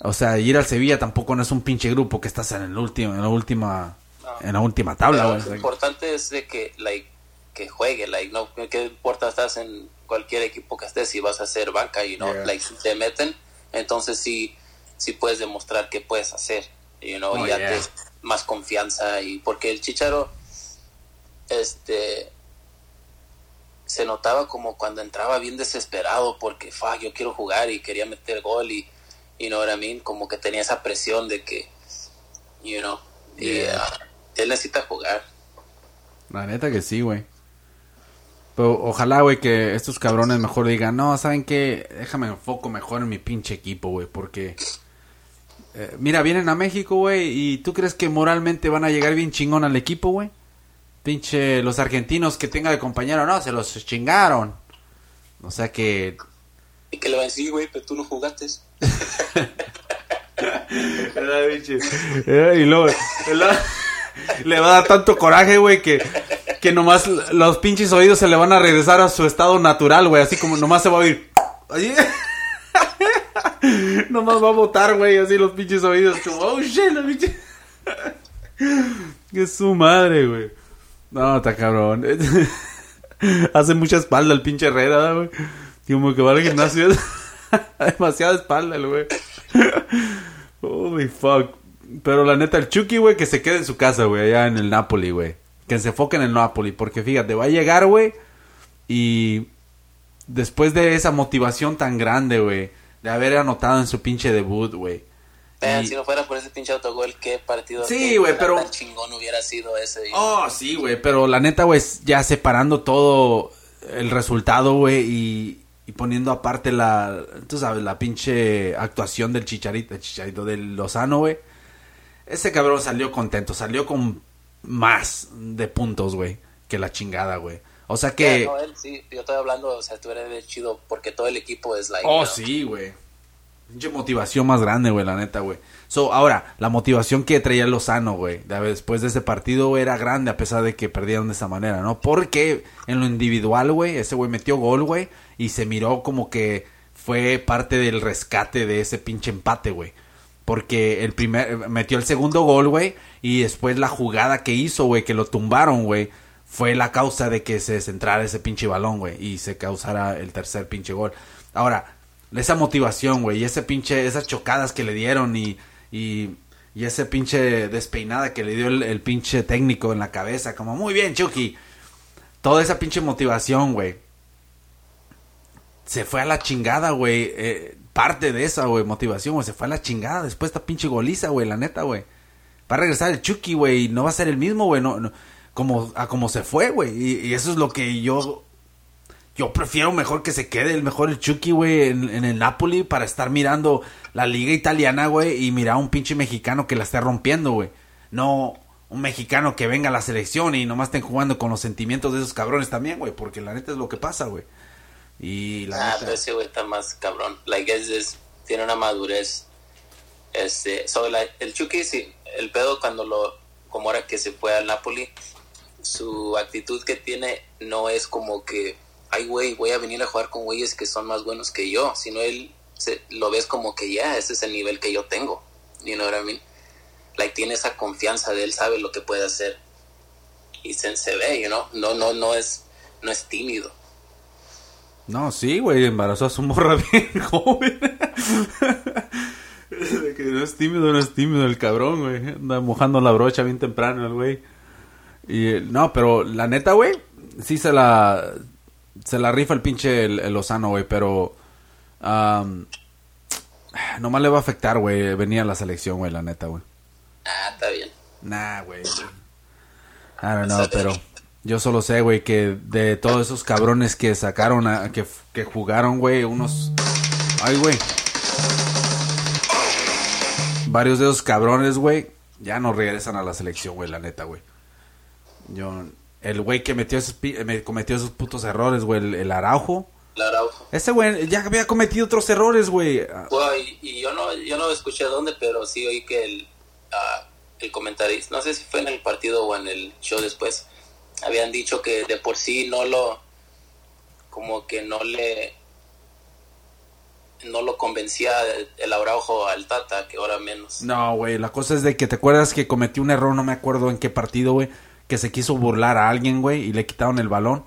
o sea, ir al Sevilla tampoco no es un pinche grupo que estás en el último, en la última, en la última tabla, Pero güey. O lo sea, importante es de que, like, que juegue, like, no, que importa estás en cualquier equipo que estés, si vas a hacer banca y no, Yeah. like, si te meten, entonces sí, sí puedes demostrar qué puedes hacer, you know, Oh, y ya yeah. te más confianza y porque el Chicharo, este, se notaba como cuando entraba bien desesperado porque, fuck, yo quiero jugar y quería meter gol y, you know what I mean, como que tenía esa presión de que, you know, y, ah, él necesita jugar. La neta que sí, güey. Pero ojalá, güey, que estos cabrones mejor digan, no, ¿saben qué? Déjame enfoco mejor en mi pinche equipo, güey, porque... eh, mira, vienen a México, güey, y ¿tú crees que moralmente van a llegar bien chingón al equipo, güey? Pinche, los argentinos que tenga de compañero, no, se los chingaron. O sea que... Y que le va a decir, güey, pero tú no jugaste. Eh, y luego le va a dar tanto coraje, güey, que, que nomás los pinches oídos se le van a regresar a su estado natural, güey. Así como nomás se va a oír. Así. nomás va a botar, güey, así los pinches oídos. Como, oh shit, la pinche. que su madre, güey. No, está cabrón. Hace mucha espalda el pinche Herrera, güey. Como que va al gimnasio. Demasiada espalda el güey. Holy fuck. Pero la neta, el Chucky, güey, que se quede en su casa, güey, allá en el Napoli, güey. Que se enfoque en el Napoli. Porque fíjate, va a llegar, güey. Y después de esa motivación tan grande, güey. De haber anotado en su pinche debut, güey. Y- si no fuera por ese pinche autogol, qué partido Sí, güey, pero- tan chingón hubiera sido ese. Oh, sí, güey, pero la neta, güey, ya separando todo el resultado, güey, y, y poniendo aparte la, tú sabes, la pinche actuación del Chicharito, el Chicharito del Lozano, güey. Ese cabrón salió contento, salió con más de puntos, güey, que la chingada, güey. O sea que... Yeah, no, él sí, yo estoy hablando, o sea, tú eres de chido porque todo el equipo es like. Oh, sí, güey. Pinche motivación más grande, güey, la neta, güey. So, ahora, la motivación que traía Lozano, güey, de- después de ese partido era grande a pesar de que perdieron de esa manera, ¿no? Porque en lo individual, güey, ese güey metió gol, güey, y se miró como que fue parte del rescate de ese pinche empate, güey. Porque el primer, metió el segundo gol, güey, y después la jugada que hizo, güey, que lo tumbaron, güey, fue la causa de que se centrara ese pinche balón, güey, y se causara el tercer pinche gol. Ahora, esa motivación, güey, y ese pinche, esas chocadas que le dieron y, y, y ese pinche despeinada que le dio el, pinche técnico en la cabeza, como muy bien, Chucky. Toda esa pinche motivación, güey. Se fue a la chingada, güey. eh, parte de esa, güey, motivación, güey. Se fue a la chingada después de esta pinche goliza, güey, la neta, güey. Va a regresar el Chucky, güey, y no va a ser el mismo, güey. No, no- como, a como se fue, güey. Y eso es lo que yo yo prefiero mejor que se quede el mejor el Chucky, güey, en, en el Napoli para estar mirando la liga italiana, güey, y mirar a un pinche mexicano que la esté rompiendo, güey. No un mexicano que venga a la selección y nomás estén jugando con los sentimientos de esos cabrones también, güey, porque la neta es lo que pasa, güey. Y la Ah, neta... pero ese güey está más cabrón. Like, es, es- tiene una madurez. Este, so, la- el Chucky, sí, el pedo cuando lo, como ahora que se fue al Napoli, su actitud que tiene no es como que, ay, güey, voy a venir a jugar con güeyes que son más buenos que yo, sino él se, lo ves como que ya, ese es el nivel que yo tengo. You know what I mean? Like, tiene esa confianza de él, sabe lo que puede hacer. Y se, se ve, you know? No, no, no es, no es tímido. No, sí, güey, embarazó a su morra bien joven. De que no es tímido, no es tímido el cabrón, güey. Anda mojando la brocha bien temprano el güey. Y no, pero la neta, güey, sí se la se la rifa el pinche el, el Lozano, güey, pero am, nomás le va a afectar, güey, venir a la selección, güey, la neta, güey. Ah, está bien. Nah, güey. I don't know, pero yo solo sé, güey, que de todos esos cabrones que sacaron, a- que, que jugaron, güey, unos... Ay, güey. Varios de esos cabrones, güey, ya no regresan a la selección, güey, la neta, güey. Yo... El güey que metió esos, cometió esos putos errores, güey, el, el Araujo. El Araujo. Ese güey ya había cometido otros errores, güey. Bueno, y, y yo no yo no escuché dónde, pero sí oí que el, ah, el comentarista, no sé si fue en el partido o en el show después, habían dicho que de por sí no lo, como que no le, no lo convencía el, Araujo al Tata, que ahora menos. No, güey, la cosa es de que te acuerdas que cometió un error, no me acuerdo en qué partido, güey, que se quiso burlar a alguien, güey, y le quitaron el balón.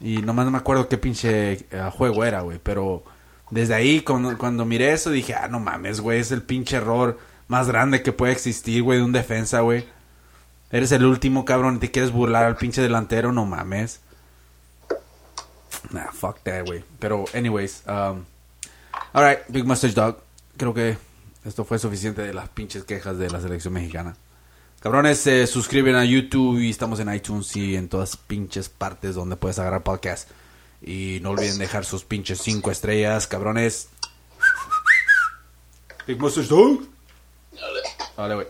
Y nomás no me acuerdo qué pinche eh, juego era, güey, pero desde ahí cuando, cuando miré eso dije, ah, no mames, güey, es el pinche error más grande que puede existir, güey, de un defensa, güey. Eres el último, cabrón, y te quieres burlar al pinche delantero, no mames. Nah, fuck that, güey. Pero, anyways, um, alright, Big Mustache Dog. Creo que esto fue suficiente de las pinches quejas de la selección mexicana. Cabrones, se suscriben a YouTube y estamos en iTunes y en todas pinches partes donde puedes agarrar podcast. Y no olviden dejar sus pinches cinco estrellas, cabrones. Big Mustache Dog. Dale. Vale, güey.